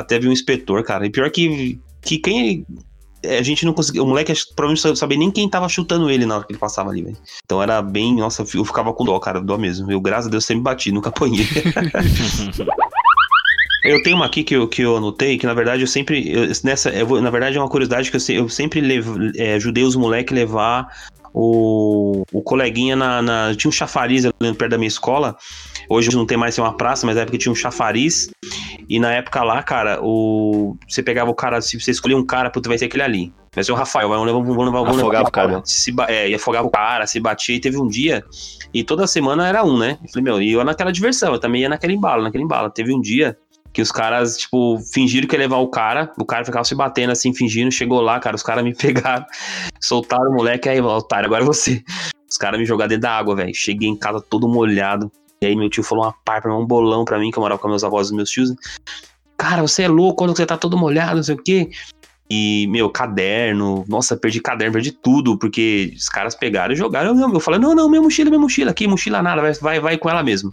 até viu um inspetor, cara. E pior que, que quem. é, A gente não conseguia. O moleque provavelmente não sabia nem quem tava chutando ele na hora que ele passava ali, velho. Então era bem. Nossa, eu fi- eu ficava com dó, cara, dó mesmo. Eu, graças a Deus, sempre bati, nunca apanhei. Eu tenho uma aqui que eu, que eu anotei, que na verdade eu sempre. eu- nessa, eu vou- na verdade é uma curiosidade que eu, eu sempre levo, é, ajudei os moleques a levar o, o coleguinha na, na- Tinha um chafariz ali perto da minha escola. Hoje não tem mais tem uma praça, mas na época tinha um chafariz. E na época lá, cara, o, você pegava o cara, se você escolher um cara, puta, vai ser aquele ali. Vai ser o Rafael, vamos levar, vamos levar, vamos Afogava o cara. Se, é, e afogava o cara, se batia. E teve um dia, e toda semana era um, né? Eu falei, meu, e eu naquela diversão, eu também ia naquele embalo, naquele embalo. Teve um dia que os caras, tipo, fingiram que ia levar o cara, o cara ficava se batendo assim, fingindo, chegou lá, cara, os caras me pegaram, soltaram o moleque, aí, otário, agora é você. Os caras me jogaram dentro da água, velho. Cheguei em casa todo molhado. E aí meu tio falou uma parpa, um bolão pra mim, que eu morava com meus avós e meus tios. Cara, você é louco quando você tá todo molhado, não sei o quê. E, meu, caderno, nossa, perdi caderno, perdi tudo, porque os caras pegaram e jogaram. Eu, eu falei, não, não, minha mochila, minha mochila, aqui, mochila nada, vai, vai, vai com ela mesmo.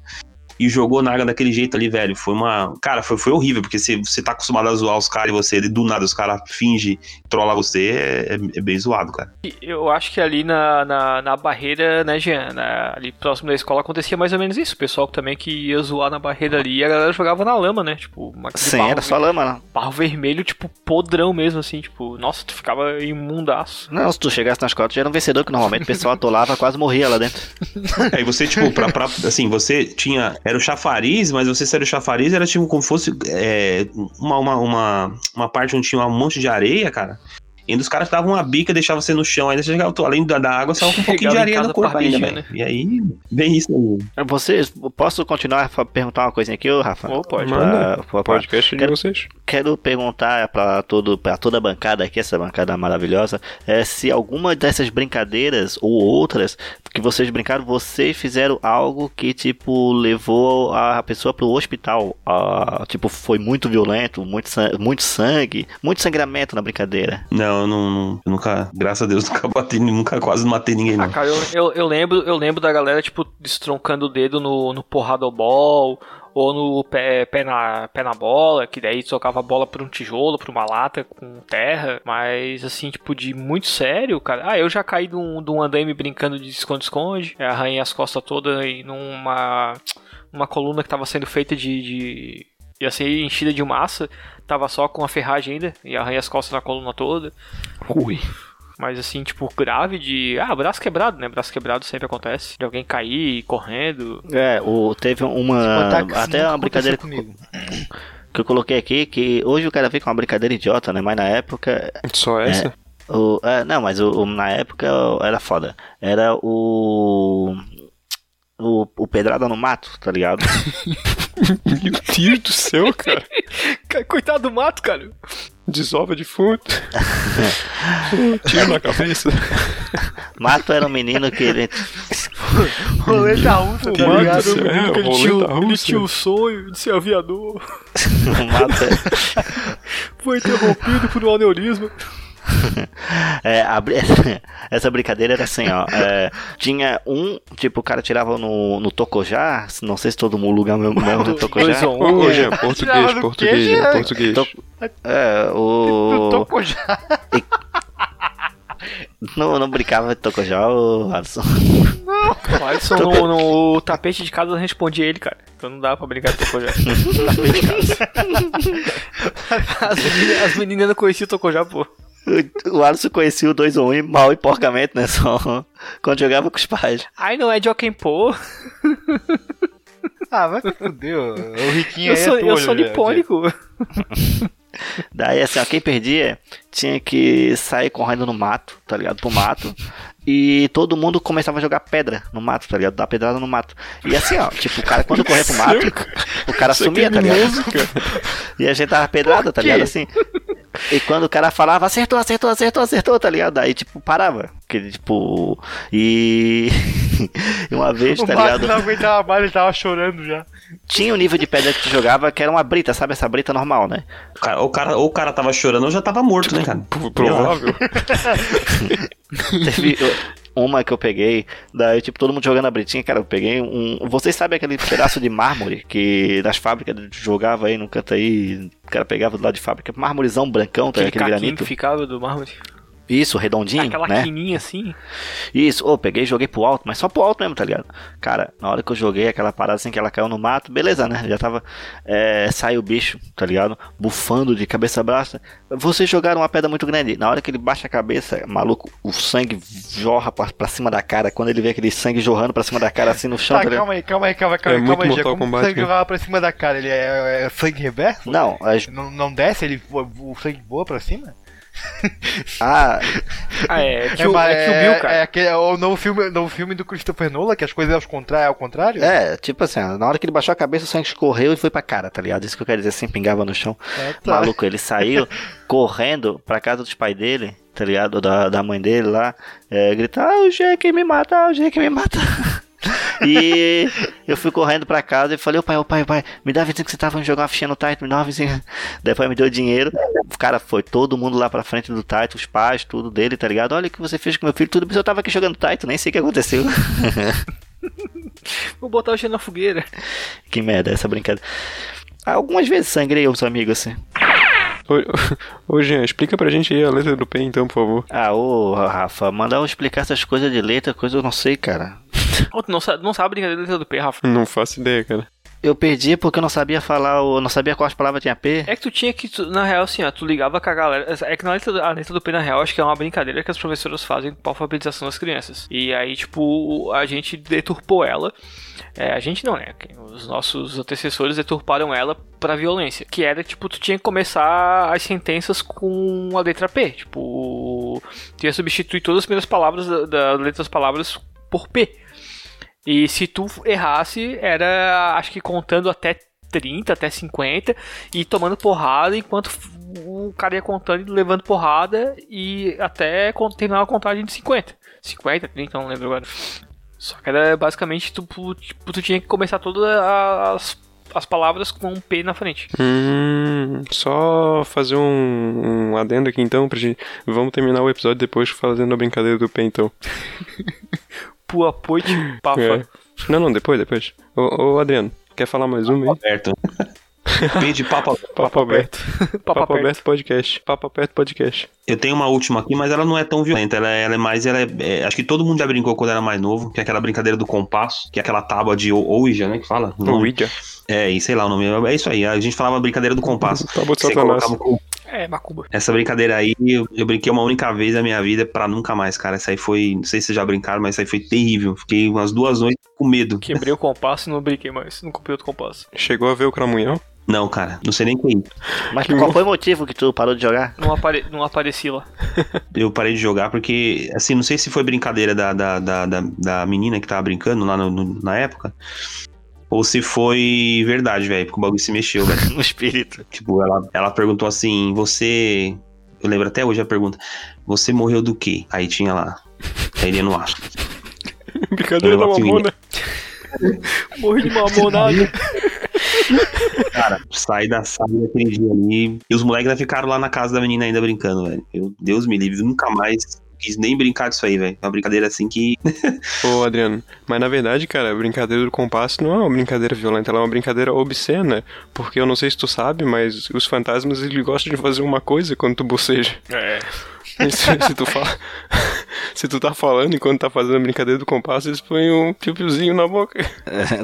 E jogou na água daquele jeito ali, velho. Foi uma. Cara, foi, foi horrível, porque você, você tá acostumado a zoar os caras e você, do nada, os caras fingem trollar você, é, é- é bem zoado, cara. Eu acho que ali na, na, na barreira, né, Jean? na- ali próximo da escola acontecia mais ou menos isso. O pessoal também que ia zoar na barreira ali e a galera jogava na lama, né? Tipo, Sim, barro, era só lama, não. barro vermelho, tipo, podrão mesmo, assim, tipo, nossa, tu ficava imundaço. Não, se tu chegasse na escola, tu já era um vencedor, que normalmente o pessoal atolava, quase morria lá dentro. Aí você, tipo, pra, pra- assim, você tinha. Era o chafariz, mas você ser o chafariz era tipo como fosse é, uma, uma, uma, uma parte onde tinha um monte de areia, cara. E os caras davam uma bica, deixavam você no chão, ainda chegava, além da, da água, tava com um pouquinho de areia no corpo ainda, velho. E aí, bem isso aí. Vocês, posso continuar a perguntar uma coisinha aqui, ô Rafa? Ou pode. Manda. Pra- pra- Podcast de Quero- vocês. Quero perguntar pra, todo, pra toda a bancada aqui, essa bancada maravilhosa, é, se alguma dessas brincadeiras ou outras que vocês brincaram, vocês fizeram algo que, tipo, levou a pessoa pro hospital. Ah, tipo, foi muito violento, muito, muito sangue, muito sangramento na brincadeira. Não, eu não, eu nunca, graças a Deus, nunca bati, nunca quase matei ninguém, Ah, não. cara, eu, eu, eu lembro, eu lembro da galera, tipo, destroncando o dedo no, no porrada ball ou no pé, pé, na, pé na bola, que daí tocava a bola pra um tijolo, pra uma lata com terra, mas assim, tipo, de muito sério, cara. Ah, eu já caí de um, de um brincando de esconde-esconde, arranhei as costas todas e numa uma coluna que tava sendo feita de, de ia ser enchida de massa, tava só com a ferragem ainda, e arranhei as costas na coluna toda. Ui. Mas assim, tipo, grave de. Ah, braço quebrado, né? Braço quebrado sempre acontece. De alguém cair correndo. É, o, teve uma. Isso Até uma brincadeira comigo. que eu coloquei aqui, que hoje o cara vê com uma brincadeira idiota, né? Mas na época Só essa? O, é, não, mas o, o- na época era foda. Era o. O, o Pedrada no Mato, tá ligado? Meu Deus do céu, cara. Coitado do mato, cara. Desova defunto. Tiro na cabeça. Mato era um menino que ele. Roleta russa, O tá Mato ligado? um menino que ele tinha, ele tinha o sonho de ser aviador. Mata. Foi interrompido por um aneurisma. É, a essa brincadeira era assim, ó. é, tinha um, tipo, o cara tirava no, no Tocojá, não sei se todo mundo lugar mesmo mesmo no Tocojá. Jean, Tirava português, do português, português. Tô- É, Eu o. tô com já. Não, não brincava de Tocojá, o Alisson. O Alisson no, no tapete de casa respondia ele, cara. Então não dá pra brincar de Tocojá. tapete de casa. As meninas, as meninas não conheciam o Tocojá, pô. O Alisson conhecia o 2 ou 1 mal e porcamente, né? Só quando jogava com os pais. Ai, não é Joaquim Pô. Ah, vai se fuder. O riquinho Eu aí sou, é eu sou nipônico. Daí, assim, ó, quem perdia tinha que sair correndo no mato, tá ligado? Pro mato. E todo mundo começava a jogar pedra no mato, tá ligado? Dar pedrada no mato. E assim, ó, tipo, o cara quando corria pro mato, o cara Isso é sumia, tá ligado? E a gente tava pedrada, tá ligado? Assim. E quando o cara falava, acertou, acertou, acertou, acertou, tá ligado? Daí, tipo, parava. Que, tipo. E. e uma vez, O tá Mato ligado? não aguentava mais, ele tava chorando já. Tinha um nível de pedra que tu jogava que era uma brita, sabe? Essa brita normal, né? O cara, ou, o cara, ou o cara tava chorando ou já tava morto, né, cara? P- Provável. Teve uma que eu peguei, daí, tipo, todo mundo jogando a britinha, cara, eu peguei um. Vocês sabem aquele pedaço de mármore que das fábricas jogava aí no canto aí, o cara pegava do lado de fábrica, mármorezão brancão, tá? Aquele aquele granito. que ficava do mármore. Isso, redondinho, Aquela né? quininha assim. Isso, ô, peguei e joguei pro alto, mas só pro alto mesmo, tá ligado? Cara, na hora que eu joguei aquela parada assim que ela caiu no mato, beleza, né? Já tava. É, saiu o bicho, tá ligado? Bufando de cabeça baixa. Vocês jogaram uma pedra muito grande. Na hora que ele baixa a cabeça, maluco, o sangue jorra pra, pra cima da cara. Quando ele vê aquele sangue jorrando pra cima da cara assim no chão, Tá, tá calma aí, calma aí, calma aí, calma É aí, muito calma aí, já. Mortal Como o sangue né? jogava pra cima da cara? Ele é, é sangue reverso? Não, as- Não, não desce? Ele, voa- o sangue voa pra cima? Ah, Ah, é. É ma- é que o Bill, cara. É, é o novo filme, novo filme do Christopher Nolan, que as coisas é ao contrário? É ao contrário? é, tipo assim, na hora que ele baixou a cabeça, o sangue escorreu e foi pra cara, tá ligado? Isso que eu quero dizer, assim, pingava no chão. Ah, tá. Maluco, ele saiu correndo pra casa dos pais dele, tá ligado? Da, da mãe dele lá, é, gritar, ah, o G que me mata, o G que me mata. e eu fui correndo pra casa e falei, ô pai, ô pai, ô pai, me dá 25 centavos pra jogar uma fichinha no Titan, me dá uma 25. Depois me deu dinheiro. Cara, foi todo mundo lá pra frente do Titan, os pais, tudo dele, tá ligado? Olha o que você fez com meu filho, tudo, mas eu tava aqui jogando Titan, nem sei o que aconteceu. Vou botar o cheiro na fogueira. que merda, essa brincadeira. Algumas vezes sangrei os amigos assim. Ô, ô, Jean, explica pra gente aí a letra do P, então, por favor. Ah, ô, Rafa, mandar eu explicar essas coisas de letra, coisa eu não sei, cara. Tu não sabe, não sabe a brincadeira da letra do P, Rafa. Não faço ideia, cara. Eu perdi porque eu não sabia falar, eu não sabia quais palavras tinha P. É que tu tinha que, tu- na real, assim, ó, tu ligava com a galera. É que na letra, do- a letra do P, na real, acho que é uma brincadeira que as professoras fazem pra alfabetização das crianças. E aí, tipo, a gente deturpou ela. É, a gente não, né? Os nossos antecessores deturparam ela pra violência. Que era, tipo, tu tinha que começar as sentenças com a letra P. Tipo, tu ia substituir todas as primeiras palavras da, da letra das palavras por P. E se tu errasse, era acho que contando até 30, até 50 e tomando porrada enquanto o cara ia contando e levando porrada e até terminar a contagem de 50. 50, 30, não lembro agora. Só que era basicamente tu, tipo, tu tinha que começar todas as, as palavras com um P na frente. Hum, só fazer um, um adendo aqui então, pra gente. Vamos terminar o episódio depois fazendo a brincadeira do P, então. Pua, poit, pafa. É. Não, não, depois, depois. Ô, ô Adriano, quer falar mais uma aí? Aberto. P de papo aberto. Papo aberto. Papo Papo aberto. aberto podcast. Papo aberto podcast. Eu tenho uma última aqui, mas ela não é tão violenta. Ela, é- ela é mais. Ela é, é- acho que todo mundo já brincou quando era mais novo, que é aquela brincadeira do compasso, que é aquela tábua de Ou- Ouija, né? Que fala? Ouija. É, e sei lá o nome. É isso aí. A gente falava brincadeira do compasso. Tábua de Você Satanás. colocava É, Macumba. Essa brincadeira aí, eu, eu brinquei uma única vez na minha vida pra nunca mais, cara. Essa aí foi. Não sei se vocês já brincaram, mas essa aí foi terrível. Fiquei umas duas noites com medo. Quebrei o compasso e não brinquei mais. Não comprei outro compasso. Chegou a ver o Cramunhão? Não, cara, não sei nem o que isso. Mas qual foi o motivo que tu parou de jogar? Não, apare... não apareci lá. Eu parei de jogar porque, assim, não sei se foi brincadeira da, da, da, da, da menina que tava brincando lá no- no- na época. Ou se foi verdade, velho, porque o bagulho se mexeu, velho. No espírito. Tipo, ela, ela perguntou assim: Você. Eu lembro até hoje a pergunta: Você morreu do quê? Aí tinha lá. Aí ele não acha. Brincadeira da Negócio mamona. Morri de mamonada. Cara, sai da sala daquele dia ali. E os moleques ainda ficaram lá na casa da menina ainda brincando, velho. Eu, Deus me livre, nunca mais quis nem brincar disso aí, velho. É Uma brincadeira assim que. Ô, Adriano, mas na verdade, cara, a brincadeira do compasso não é uma brincadeira violenta, ela é uma brincadeira obscena. Porque eu não sei se tu sabe, mas os fantasmas eles gostam de fazer uma coisa quando tu boceja. É. Se, se tu fala. Se tu tá falando enquanto tá fazendo a brincadeira do compasso, eles põem um piu-piuzinho na boca.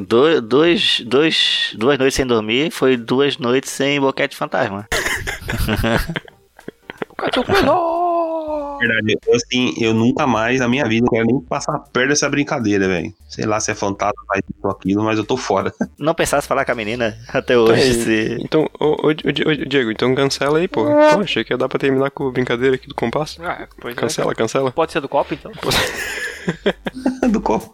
Do, dois, dois, duas noites sem dormir foi duas noites sem boquete fantasma. Verdade, eu, assim, eu nunca mais na minha vida quero nem passar perto dessa brincadeira, velho. Sei lá se é fantasma, faz isso ou aquilo, mas eu tô fora. Não pensasse falar com a menina até hoje. Aí, se... Então, ô, ô, ô, Di- ô, Diego, então cancela aí, pô. Pô, achei que ia dar pra terminar com a brincadeira aqui do compasso. Ah, pois é. Cancela, cancela. Pode ser do copo, então? do copo.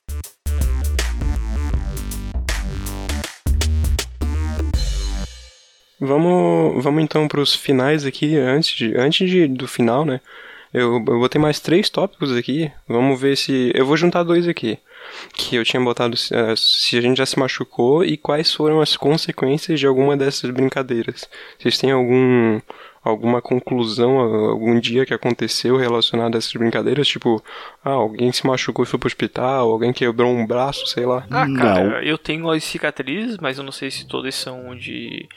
Vamos, vamos então pros finais aqui, antes, de, antes de, do final, né? Eu, eu botei mais três tópicos aqui. Vamos ver se. Eu vou juntar dois aqui. Que eu tinha botado eh, se a gente já se machucou e quais foram as consequências de alguma dessas brincadeiras. Vocês têm algum. Alguma conclusão, algum dia que aconteceu relacionado a essas brincadeiras? Tipo, ah, alguém se machucou e foi pro hospital, alguém quebrou um braço, sei lá. Ah, cara, eu tenho as cicatrizes, mas eu não sei se todas são de,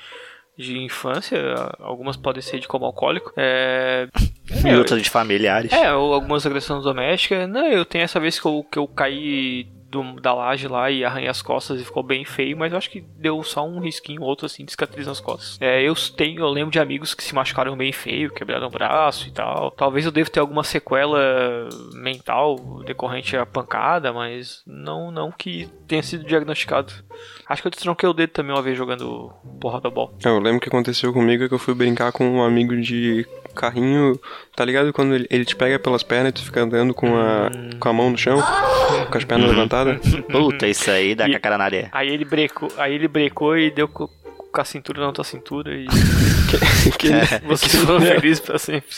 de infância. Algumas podem ser de como alcoólico. É. E outras de familiares. É, ou algumas agressões domésticas. Não, eu tenho essa vez que eu, que eu caí do- da laje lá e arranhei as costas e ficou bem feio, mas eu acho que deu só um risquinho, outro assim, de cicatriz nas costas. É, eu tenho, eu lembro de amigos que se machucaram bem feio, quebraram o braço e tal. Talvez eu deva ter alguma sequela mental decorrente à pancada, mas não, não que tenha sido diagnosticado. Acho que eu destronquei o dedo também uma vez jogando porra da bola. Eu lembro que aconteceu comigo é que eu fui brincar com um amigo de carrinho, tá ligado? Quando ele, ele te pega pelas pernas e tu fica andando com a, com a mão no chão, com as pernas levantadas. Puta, isso aí dá E- com a cara na areia. Aí ele brecou, aí ele brecou e deu co- com a cintura na tua cintura e Que- você ficou feliz pra sempre.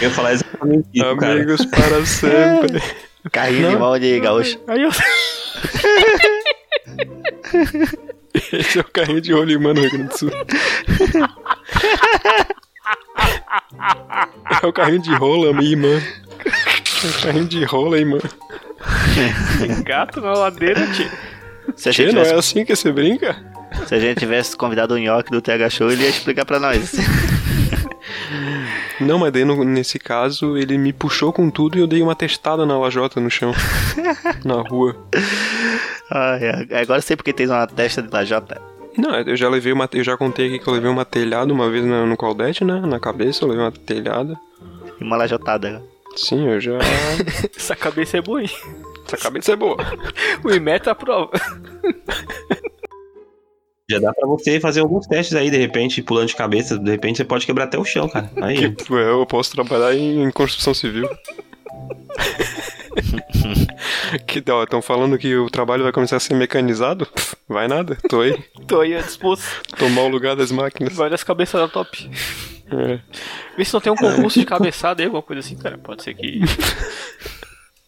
Eu ia falar exatamente isso, cara. Amigos para sempre. Carrinho de mão de gaúcho. Aí eu Esse é o carrinho de rolimã no Rio Grande do Sul. É o carrinho de rola, minha irmã. É o carrinho de rola, irmã. gato na ladeira, tio. Se a, gente não é tivesse, assim que você brinca? se a gente tivesse convidado o Nhoque do TH Show, ele ia explicar pra nós. Não, mas daí no- nesse caso ele me puxou com tudo e eu dei uma testada na lajota no chão. na rua. Ai, ai, agora eu sei porque tem uma testa de lajota. Não, eu já levei uma. Eu já contei aqui que eu levei uma telhada uma vez no, no Claudete, né? Na cabeça, eu levei uma telhada. E uma lajotada. Sim, eu já. Essa cabeça é boa, hein? Essa cabeça é boa. O Imetro aprova. Já dá pra você fazer alguns testes aí, de repente, pulando de cabeça. De repente você pode quebrar até o chão, cara. Aí, Que, eu posso trabalhar em construção civil. que ó, estão falando que o trabalho vai começar a ser mecanizado? Pff, vai nada, tô aí. Tô aí disposto. Tomar o lugar das máquinas. Várias cabeças da top. É. Vê se não tem um concurso de cabeçada aí, alguma coisa assim, cara. Pode ser que.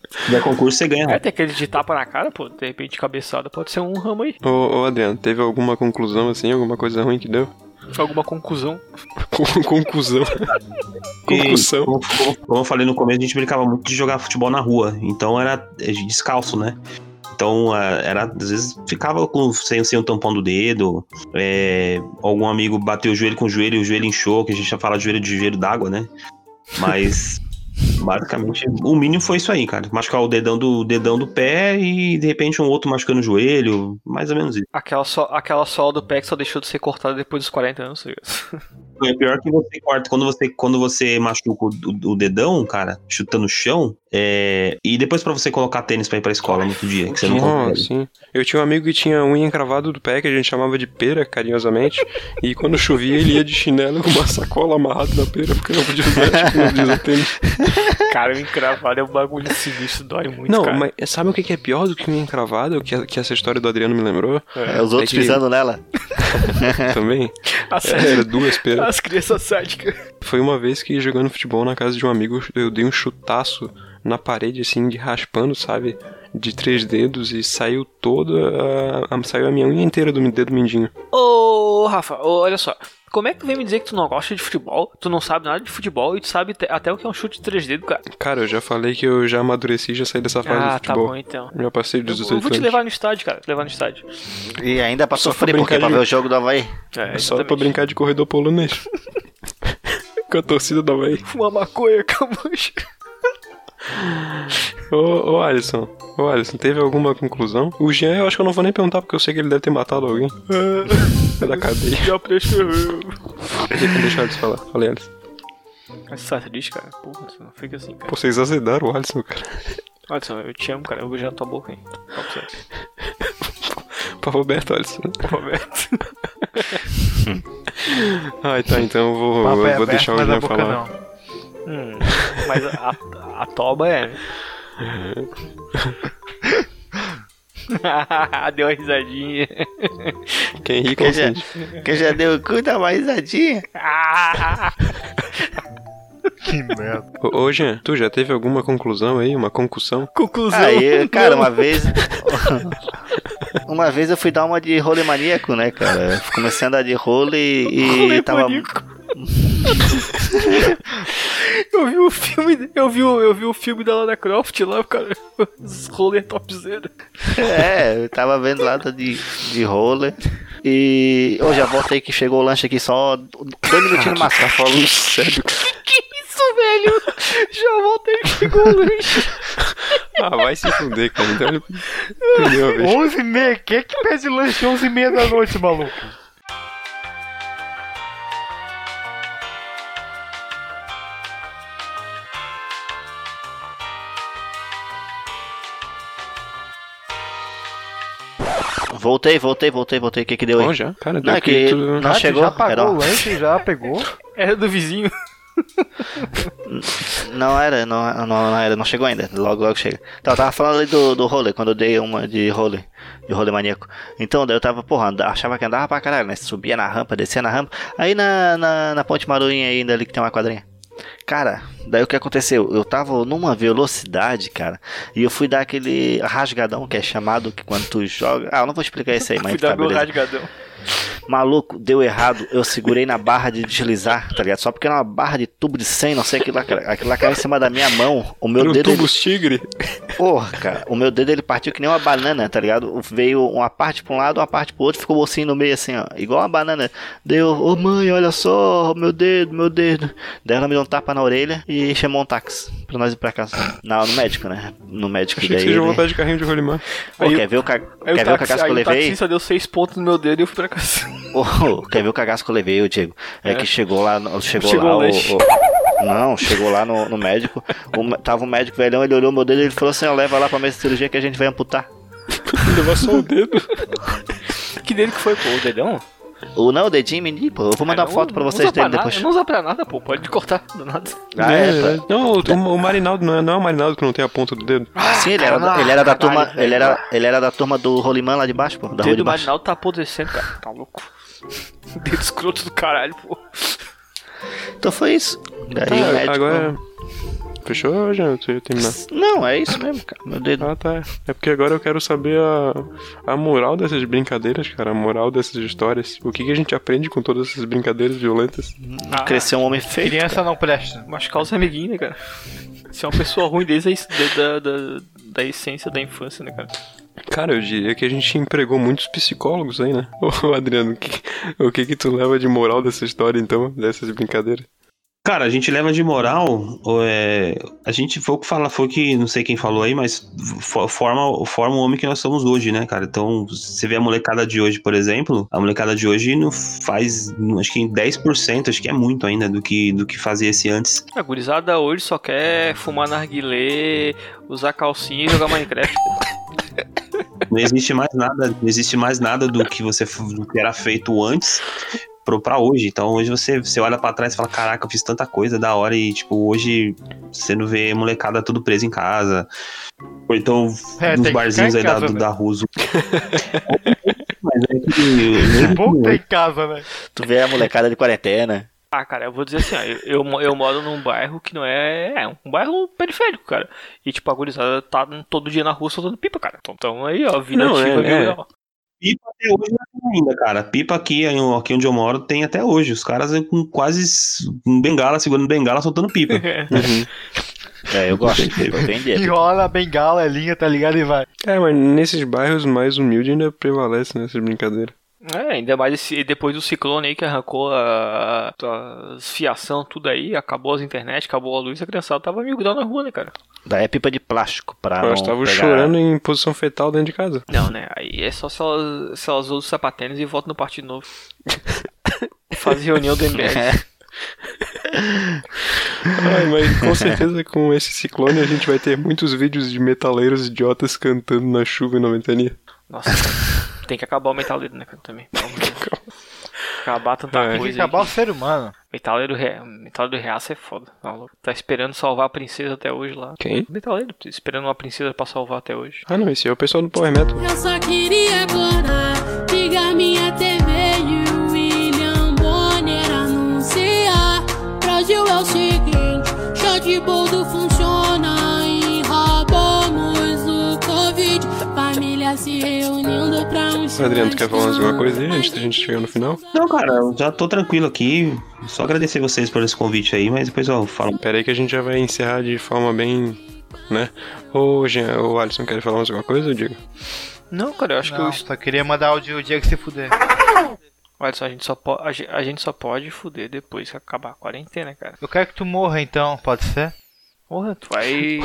se der concurso, você ganha. É, tem aquele de tapa na cara, pô. De repente, cabeçada pode ser um ramo aí. Ô, ô Adriano, teve alguma conclusão assim, alguma coisa ruim que deu? Alguma conclusão. Con- Conclusão. Concussão. como, como- eu falei no começo, a gente brincava muito de jogar futebol na rua. Então era é, descalço, né? Então, ah, era, às vezes ficava com, sem, sem o tampão do dedo. é, algum amigo bateu o joelho com o joelho e o joelho inchou, que a gente já fala de joelho de joelho d'água, né? Mas, basicamente, o mínimo foi isso aí, cara. Machucar o dedão do, dedão do pé e, de repente, um outro machucando o joelho. Mais ou menos isso. Aquela, só, aquela sola do pé que só deixou de ser cortada depois dos 40 anos, tá? É pior que você corta. Quando você, quando você machuca o, o- o dedão, cara, chutando no chão, é, e depois pra você colocar tênis pra ir pra escola no outro dia, que você não consegue. sim. Eu tinha um amigo que tinha unha encravada do pé, que a gente chamava de pera, carinhosamente. e quando chovia, ele ia de chinelo com uma sacola amarrada na pera, porque não podia usar, tipo, não podia usar tênis. Cara, o encravado é um bagulho sinistro, dói muito, Não, cara. mas sabe o que é pior do que unha encravada? O que, que essa história do Adriano me lembrou? É, os outros que- pisando nela. Também. As, É, era duas peras. as crianças sádicas. Foi uma vez que jogando futebol na casa de um amigo, eu dei um chutaço na parede, assim, de raspando, sabe? De três dedos e saiu toda. A, a- saiu a minha unha inteira do dedo mindinho. Ô, Rafa, ô, olha só. Como é que tu vem me dizer que tu não gosta de futebol? Tu não sabe nada de futebol e tu sabe até o que é um chute de três dedos, cara. Cara, eu já falei que eu já amadureci e já saí dessa fase Ah, do tá futebol. bom então. Já passei Eu, dos eu 18 vou te anos. levar no estádio, cara. Te levar no estádio. E ainda pra Só pra sofrer, porque brincar pra de- ver o jogo do Havaí. É, Só pra brincar de corredor polonês. Com a torcida da Havaí. Fumar maconha com a mancha. Ô, ô Alisson, ô Alisson, teve alguma conclusão? O Jean, eu acho que eu não vou nem perguntar porque eu sei que ele deve ter matado alguém. É da cadeia. Já prescreveu. Deixa Alisson falar. Falei, Alisson. Mas você triste, cara? Porra, você não fica assim, cara. Pô, vocês azedaram o Alisson, cara. Olha só, eu te amo, cara. Eu vou beijar na tua boca, hein. Pra aberto, Alisson. Roberto. Ai, tá, então eu vou, Papo eu é vou aberto, deixar o Jean falar. não. Hum, mas a, a, a toba é, né? Deu uma risadinha. Quem ri, Quem já, quem já deu o cu dá uma risadinha. Que merda. Ô, ô, Jean, tu já teve alguma conclusão aí? Uma concussão? Conclusão. Aí, cara, uma vez. Uma vez eu fui dar uma de role maníaco, né, cara? Eu Comecei a andar de role e, Rolê tava. maníaco. eu vi o filme, eu vi, o- eu vi o filme da Lara Croft lá, cara. Os rolê topzera. É, eu tava vendo lá de, de role. E. Ô, já volta aí que chegou o lanche aqui só dois minutinhos no máximo. Tá falando sério? Que isso, velho? Já voltei que chegou o lanche. Ah, vai se fuder, cara. Então ele perdeu a vez. 11 e meia, quem é que pede lanche 11 e meia da noite, maluco? Voltei, voltei, voltei, voltei. O que que deu Bom, aí? já? Cara, Não, deu é que que tu... não Ah, tu chegou. Já pagou Era- o lanche, já pegou. Era do vizinho. Não era, não, não, não era, não chegou ainda. Logo, logo chega. Então, eu tava falando ali do, do rolê, quando eu dei uma de rolê, de rolê maníaco. Então, daí eu tava, porra, anda- achava que andava pra caralho, né? Subia na rampa, descia na rampa. Aí na, na, na Ponte Maruinha ainda ali que tem uma quadrinha. Cara, daí o que aconteceu? Eu tava numa velocidade, cara, e eu fui dar aquele rasgadão que é chamado que quando tu joga. Ah, eu não vou explicar isso aí, mas Fui dar tá, meu beleza. rasgadão. Maluco, deu errado. Eu segurei na barra de deslizar, tá ligado? Só porque era uma barra de tubo de 100, não sei aquilo lá. Aquilo lá caiu em cima da minha mão. O meu Pro dedo. ele- tubos tigre. Porra, cara. O meu dedo ele partiu que nem uma banana, tá ligado? Veio uma parte pra um lado, uma parte pro outro, ficou o ossinho no meio assim, ó. Igual uma banana. Deu, ô mãe, olha só, meu dedo, meu dedo. Daí ela me deu um tapa na orelha e chamou um táxi pra nós ir pra casa. Não, no médico, né? No médico. Achei que daí vocês iam ele... de carrinho de rolimã. Pô, Aí quer ver o, ca... Quer o, ver o taxi, cagaço que eu o levei? taxista deu seis pontos no meu dedo e eu fui pra casa. Quer ver o cagaço que eu levei, Diego? É, É. que chegou lá, no- chegou, Chegou lá o o, Não, chegou lá no, no médico. O tava o médico velhão, ele olhou meu dedo e ele falou assim: ó, leva lá pra mesa de cirurgia que a gente vai amputar. Levar só o dedo. Que dedo que foi, pô? O dedão? Ou não, o dedinho, menino, pô. Eu vou mandar Ah, uma não- foto pra vocês dele nada, depois. Não usa pra nada, pô. Pode cortar do nada. Ah, é, tá. Não, o, o Marinaldo não é, não é o Marinaldo que não tem a ponta do dedo. Sim, ele era, da- ele era da turma. Ele era, ele era da turma do Rolimã lá de baixo, pô. Da O dedo de do. Marinaldo tá apodrecendo, cara. Tá louco. Dedo escroto do caralho, pô. Então foi isso. Daí o Tá, médico. agora. Fechou, já? Tu ia terminar. Não, é isso mesmo, cara. Meu dedo. Ah, tá. É porque agora eu quero saber a, a moral dessas brincadeiras, cara. A moral dessas histórias. O que, que a gente aprende com todas essas brincadeiras violentas? Ah, Cresceu um homem feio. Criança não presta. Machucar os amiguinhos, né, cara? Você é uma pessoa ruim desde a da, da, da essência da infância, né, cara? Cara, eu diria que a gente empregou muitos psicólogos aí, né? Ô, Adriano, o que, o que que tu leva de moral dessa história, então? Dessas brincadeiras? Cara, a gente leva de moral, é, a gente foi o que fala, foi que, não sei quem falou aí, mas fo- forma, forma o homem que nós somos hoje, né, cara? Então, você vê a molecada de hoje, por exemplo, a molecada de hoje não faz, acho que em 10%, acho que é muito ainda do que, do que fazia esse antes. A gurizada hoje só quer fumar narguilé, usar calcinha e jogar Minecraft. Não existe mais nada, não existe mais nada do que você do que era feito antes pro pra hoje. Então hoje você, você olha pra trás e fala, caraca, eu fiz tanta coisa da hora e tipo, hoje você não vê molecada tudo presa em casa. Ou então É, nos barzinhos aí da, casa, do- né? da Russo. Mas é que Bom que tá em casa, né? Tu vê a molecada de quarentena. Ah, cara, eu vou dizer assim, ó, eu, eu, mo- eu moro num bairro que não é. É um bairro periférico, cara. E tipo, a gurizada tá todo dia na rua soltando pipa, cara. Então, então aí, ó, vida Não, ativa é, é. legal. Pipa até hoje não tem ainda, cara. Pipa aqui, aí, aqui onde eu moro tem até hoje. Os caras com quase um bengala, segurando bengala, soltando pipa. Uhum. É, eu gosto. Tenho dedo. Enrola a bengala, a linha, tá ligado? E vai. É, mas nesses bairros mais humildes ainda prevalece nessas brincadeiras. É, ainda mais esse, depois do ciclone aí que arrancou a, a fiação, tudo aí, acabou as internet, acabou a luz, a criançada tava mil grau na rua, né, cara? Daí é pipa de plástico pra Elas estavam pegar... chorando em posição fetal dentro de casa. Não, né? Aí é só se elas, se elas usam os sapatênis e voltam no partido novo. Faz reunião do MBL. Ai, mas com certeza com esse ciclone a gente vai ter muitos vídeos de metaleiros idiotas cantando na chuva e na ventania. Nossa, tem que acabar o metaleiro, né, cara, também. Pelo amor de Deus. Acabar tanta É. Tem que coisa. acabar aí o ser humano. que- Metaleiro, re... metaleiro reaça é foda. Tá, louco. tá esperando salvar a princesa até hoje lá. Quem? Metaleiro, tá esperando uma princesa pra salvar até hoje. Ah não, esse é o pessoal do Power Metal. Eu só queria agora ligar minha TV e o William Bonner anunciar. Brasil é o seguinte, chat boldo funciona se reunindo pra um Adriano, tu quer falar mais alguma coisa aí antes da gente chegar no final? Não, cara, eu já tô tranquilo aqui. Só agradecer vocês por esse convite aí, mas depois eu falo. Pera aí que a gente já vai encerrar de forma bem. né? Ô, Jean, ô Alisson, quer falar mais alguma coisa, Diego? Não, cara, eu acho Não, que só queria mandar o Diego Diego se fuder. Olha só, a gente, só po... a gente só pode fuder depois que acabar a quarentena, cara. Eu quero que tu morra então, pode ser? Porra, tu vai.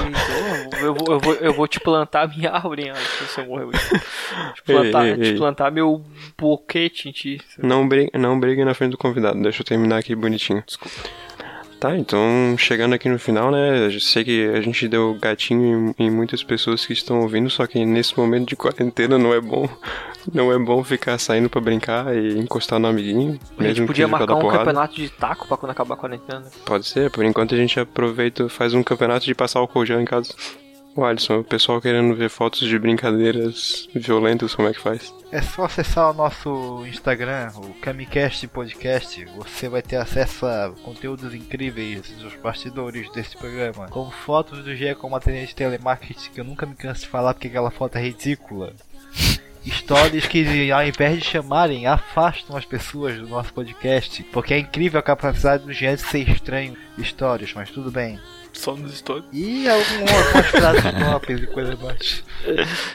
Eu vou, eu vou, eu vou te plantar minha árvore, hein, se você morrer hoje. Te plantar, Ei, ei, te plantar meu boquete em ti. Não brigue, não brigue na frente do convidado, deixa eu terminar aqui bonitinho. Desculpa. Tá, então chegando aqui no final, né? Eu sei que a gente deu gatinho em, em muitas pessoas que estão ouvindo, só que nesse momento de quarentena não é bom. Não é bom ficar saindo pra brincar e encostar no amiguinho. A gente mesmo podia marcar um porrada. campeonato de taco pra quando acabar a quarentena. Pode ser, por enquanto a gente aproveita, faz um campeonato de passar álcool gel em casa. O Alisson, o pessoal querendo ver fotos de brincadeiras violentas, como é que faz? É só acessar o nosso Instagram, o Camicast Podcast. Você vai ter acesso a conteúdos incríveis dos bastidores desse programa. Como fotos do Gia como atendente de telemarketing, que eu nunca me canso de falar porque aquela foto é ridícula. Histórias que, ao invés de chamarem, afastam as pessoas do nosso podcast. Porque é incrível a capacidade do Jean de ser estranho. Histórias, mas tudo bem. Só nos stories. E algum- algumas frases próprias e coisas mais.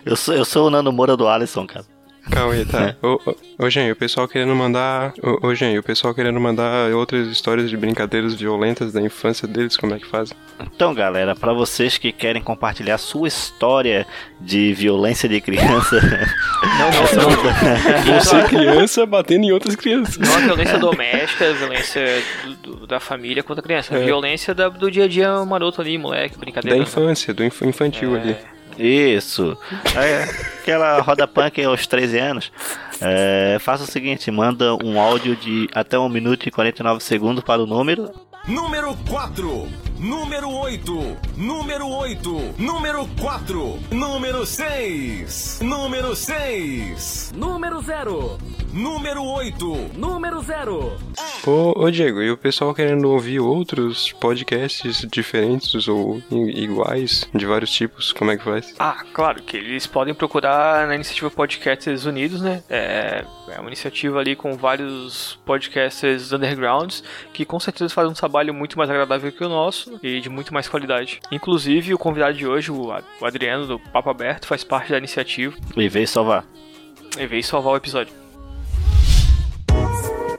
Eu sou, eu sou o Nando Moura do Alisson, cara. Calma aí, tá. Ô, ô, ô, Jean, e o pessoal querendo mandar. Ô, ô, Jean, o pessoal querendo mandar outras histórias de brincadeiras violentas da infância deles, como é que fazem? Então, galera, pra vocês que querem compartilhar sua história de violência de criança, Não, não, não. Você criança batendo em outras crianças. Não a violência doméstica, a violência do- do- da família contra a criança. A É. violência da- do dia a dia maroto ali, moleque, Da brincadeira. né? infância, do inf- infantil ali. Isso. É, aquela roda punk aos 13 anos. É, faça o seguinte, manda um áudio de até 1 minuto e 49 segundos para o número. Número 4, número 8, número 8, número 4, número 6, número 6, Número 0, número 8, número 0. Ô, ô, Diego, e o pessoal querendo ouvir outros podcasts diferentes ou iguais, de vários tipos, como é que faz? Ah, claro, que eles podem procurar na iniciativa Podcasters Unidos, né? É, é uma iniciativa ali com vários podcasters undergrounds que com certeza fazem um trabalho muito mais agradável que o nosso e de muito mais qualidade. Inclusive, o convidado de hoje, o Adriano do Papo Aberto, faz parte da iniciativa E veio salvar. e veio salvar o episódio.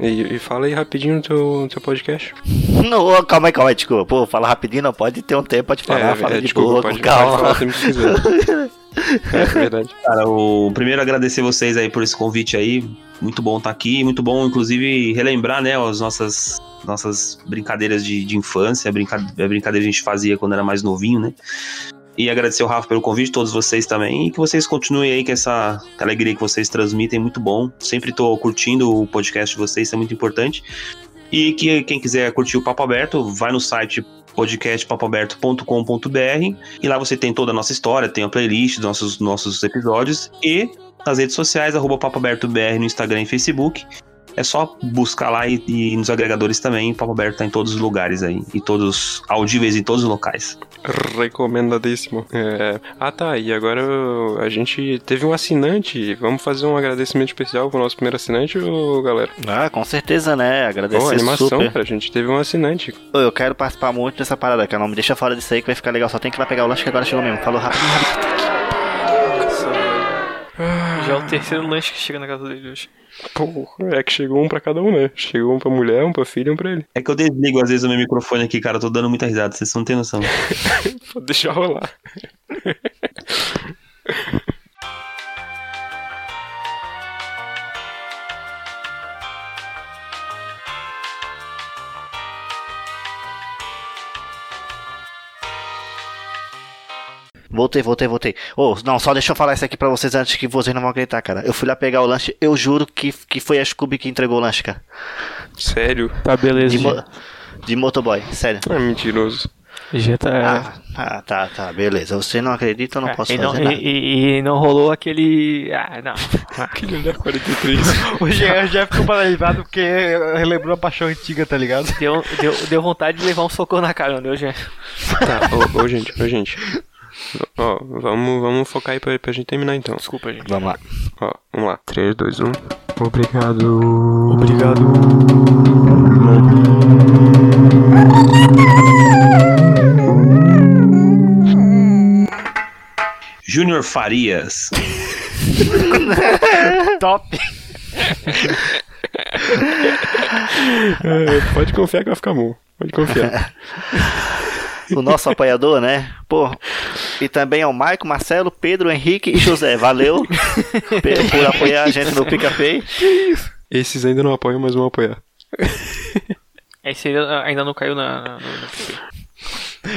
E, e fala aí rapidinho no teu, teu podcast. Não, calma aí, calma aí, desculpa. Pô, fala rapidinho, não pode ter um tempo, pode falar, fala de desculpa, boa, pode, com pode calma. falar quiser. É verdade. Cara, o primeiro agradecer vocês aí por esse convite aí. Muito bom estar aqui, muito bom, inclusive, relembrar, né, as nossas, nossas brincadeiras de, de infância, a brinca- a brincadeira que a gente fazia quando era mais novinho, né? E agradecer o Rafa pelo convite, todos vocês também. E que vocês continuem aí com essa alegria que vocês transmitem, muito bom. Sempre tô curtindo o podcast de vocês, isso é muito importante. E que quem quiser curtir o Papo Aberto, vai no site podcastpapoaberto.com.br e lá você tem toda a nossa história, tem a playlist dos nossos, nossos episódios e nas redes sociais, arroba Papo Aberto BR no Instagram e Facebook. É só buscar lá e, e nos agregadores também. O Papo Aberto tá em todos os lugares aí. E todos audíveis em todos os locais. Recomendadíssimo. É, Ah tá, e agora a gente teve um assinante. Vamos fazer um agradecimento especial pro nosso primeiro assinante, ô, galera? Ah, com certeza, né? Agradecer Pô, animação, super. cara. A gente teve um assinante. Eu quero participar muito dessa parada, cara. Não me deixa fora disso aí que vai ficar legal. Só tem que ir lá pegar o lanche que agora chegou mesmo. Falou rápido, rápido. Já é o terceiro lanche que chega na casa dele hoje. Porra, é que chegou um pra cada um, né? Chegou um pra mulher, um pra filha e um pra ele. É que eu desligo às vezes o meu microfone aqui, cara. Eu tô dando muita risada, vocês não têm noção. Pô, deixa rolar. Voltei, voltei, voltei. Ô, não, só deixa eu falar isso aqui pra vocês antes que vocês não vão acreditar, cara. Eu fui lá pegar o lanche, eu juro que, que foi a Scooby que entregou o lanche, cara. Sério? Tá, beleza. De, mo de motoboy, sério. É mentiroso. Já tá. Ah, ah, tá, tá, beleza. Você não acredita, eu não É, posso e, fazer não, nada. e, e não rolou aquele. Ah, não. Aquele olhar 43. O Jean já ficou paralisado porque relembrou a paixão antiga, tá ligado? Deu, deu, deu vontade de levar um soco na cara, não deu, gente? tá, ô, ô, gente, ô, gente. Ó, vamos, vamos focar aí pra, pra gente terminar então. Desculpa, gente. Vamos lá. Ó, vamos lá. 3, 2, 1. Obrigado. Obrigado. Júnior Farias. Top! É, pode confiar que vai ficar bom. Pode confiar. O nosso apoiador, né? Pô. E também ao Maico, Marcelo, Pedro, Henrique e José. Valeu por apoiar a gente no PicPay. Esses ainda não apoiam, mas vão apoiar. Esse ainda, ainda não caiu na. na-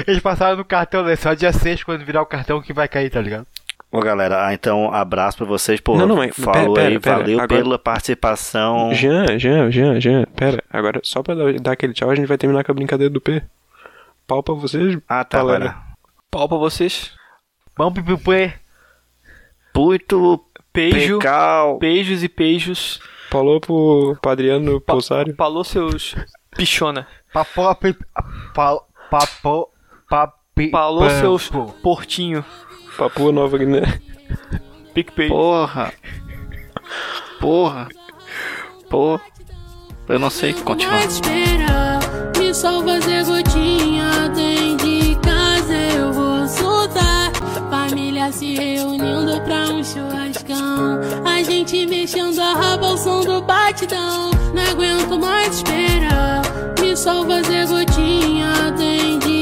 Eles passaram no cartão, né? Só dia 6 quando virar o cartão que vai cair, tá ligado? Ô galera, ah, então abraço pra vocês. Pô, Não, não, mas falou pera, aí, pera, valeu agora- pela participação. Jean, Jean, Jean, Jean. Pera, agora só pra dar, dar aquele tchau, a gente vai terminar com a brincadeira do P. Pau pra vocês. Ah, tá, galera. galera. Pau pra vocês. Vamos pro pupê. Muito Beijo. pecal. Beijos e beijos. Falou pro, pro Adriano Pa- Pulsário. Falou seus. Pichona. Papo, pi- pa- papo, papi, Falou seus portinho. Papua Nova Guiné. PicPay. Porra. Porra. Pô. Eu não sei continuar. Pode esperar, me salva Zé Gotinha. Tem de casa eu vou soltar. Família se reunindo pra um churrascão. A gente mexendo a raba ao som do batidão. Não aguento mais esperar, me salva Zé Gotinha. Tem de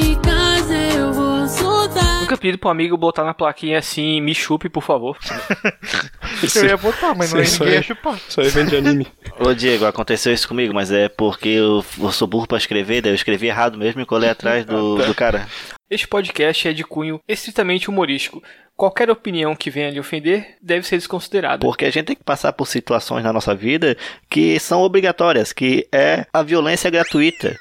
soltar. Nunca pedi pro amigo botar na plaquinha assim, me chupe, por favor. Eu ia botar, mas não é Isso ninguém ia chupar. Só evento de anime. Ô Diego, aconteceu isso comigo, mas é porque eu, eu sou burro pra escrever, daí eu escrevi errado mesmo e colei atrás do, do cara. Este podcast é de cunho estritamente humorístico. Qualquer opinião que venha lhe ofender deve ser desconsiderada. Porque a gente tem que passar por situações na nossa vida que são obrigatórias, que é a violência gratuita.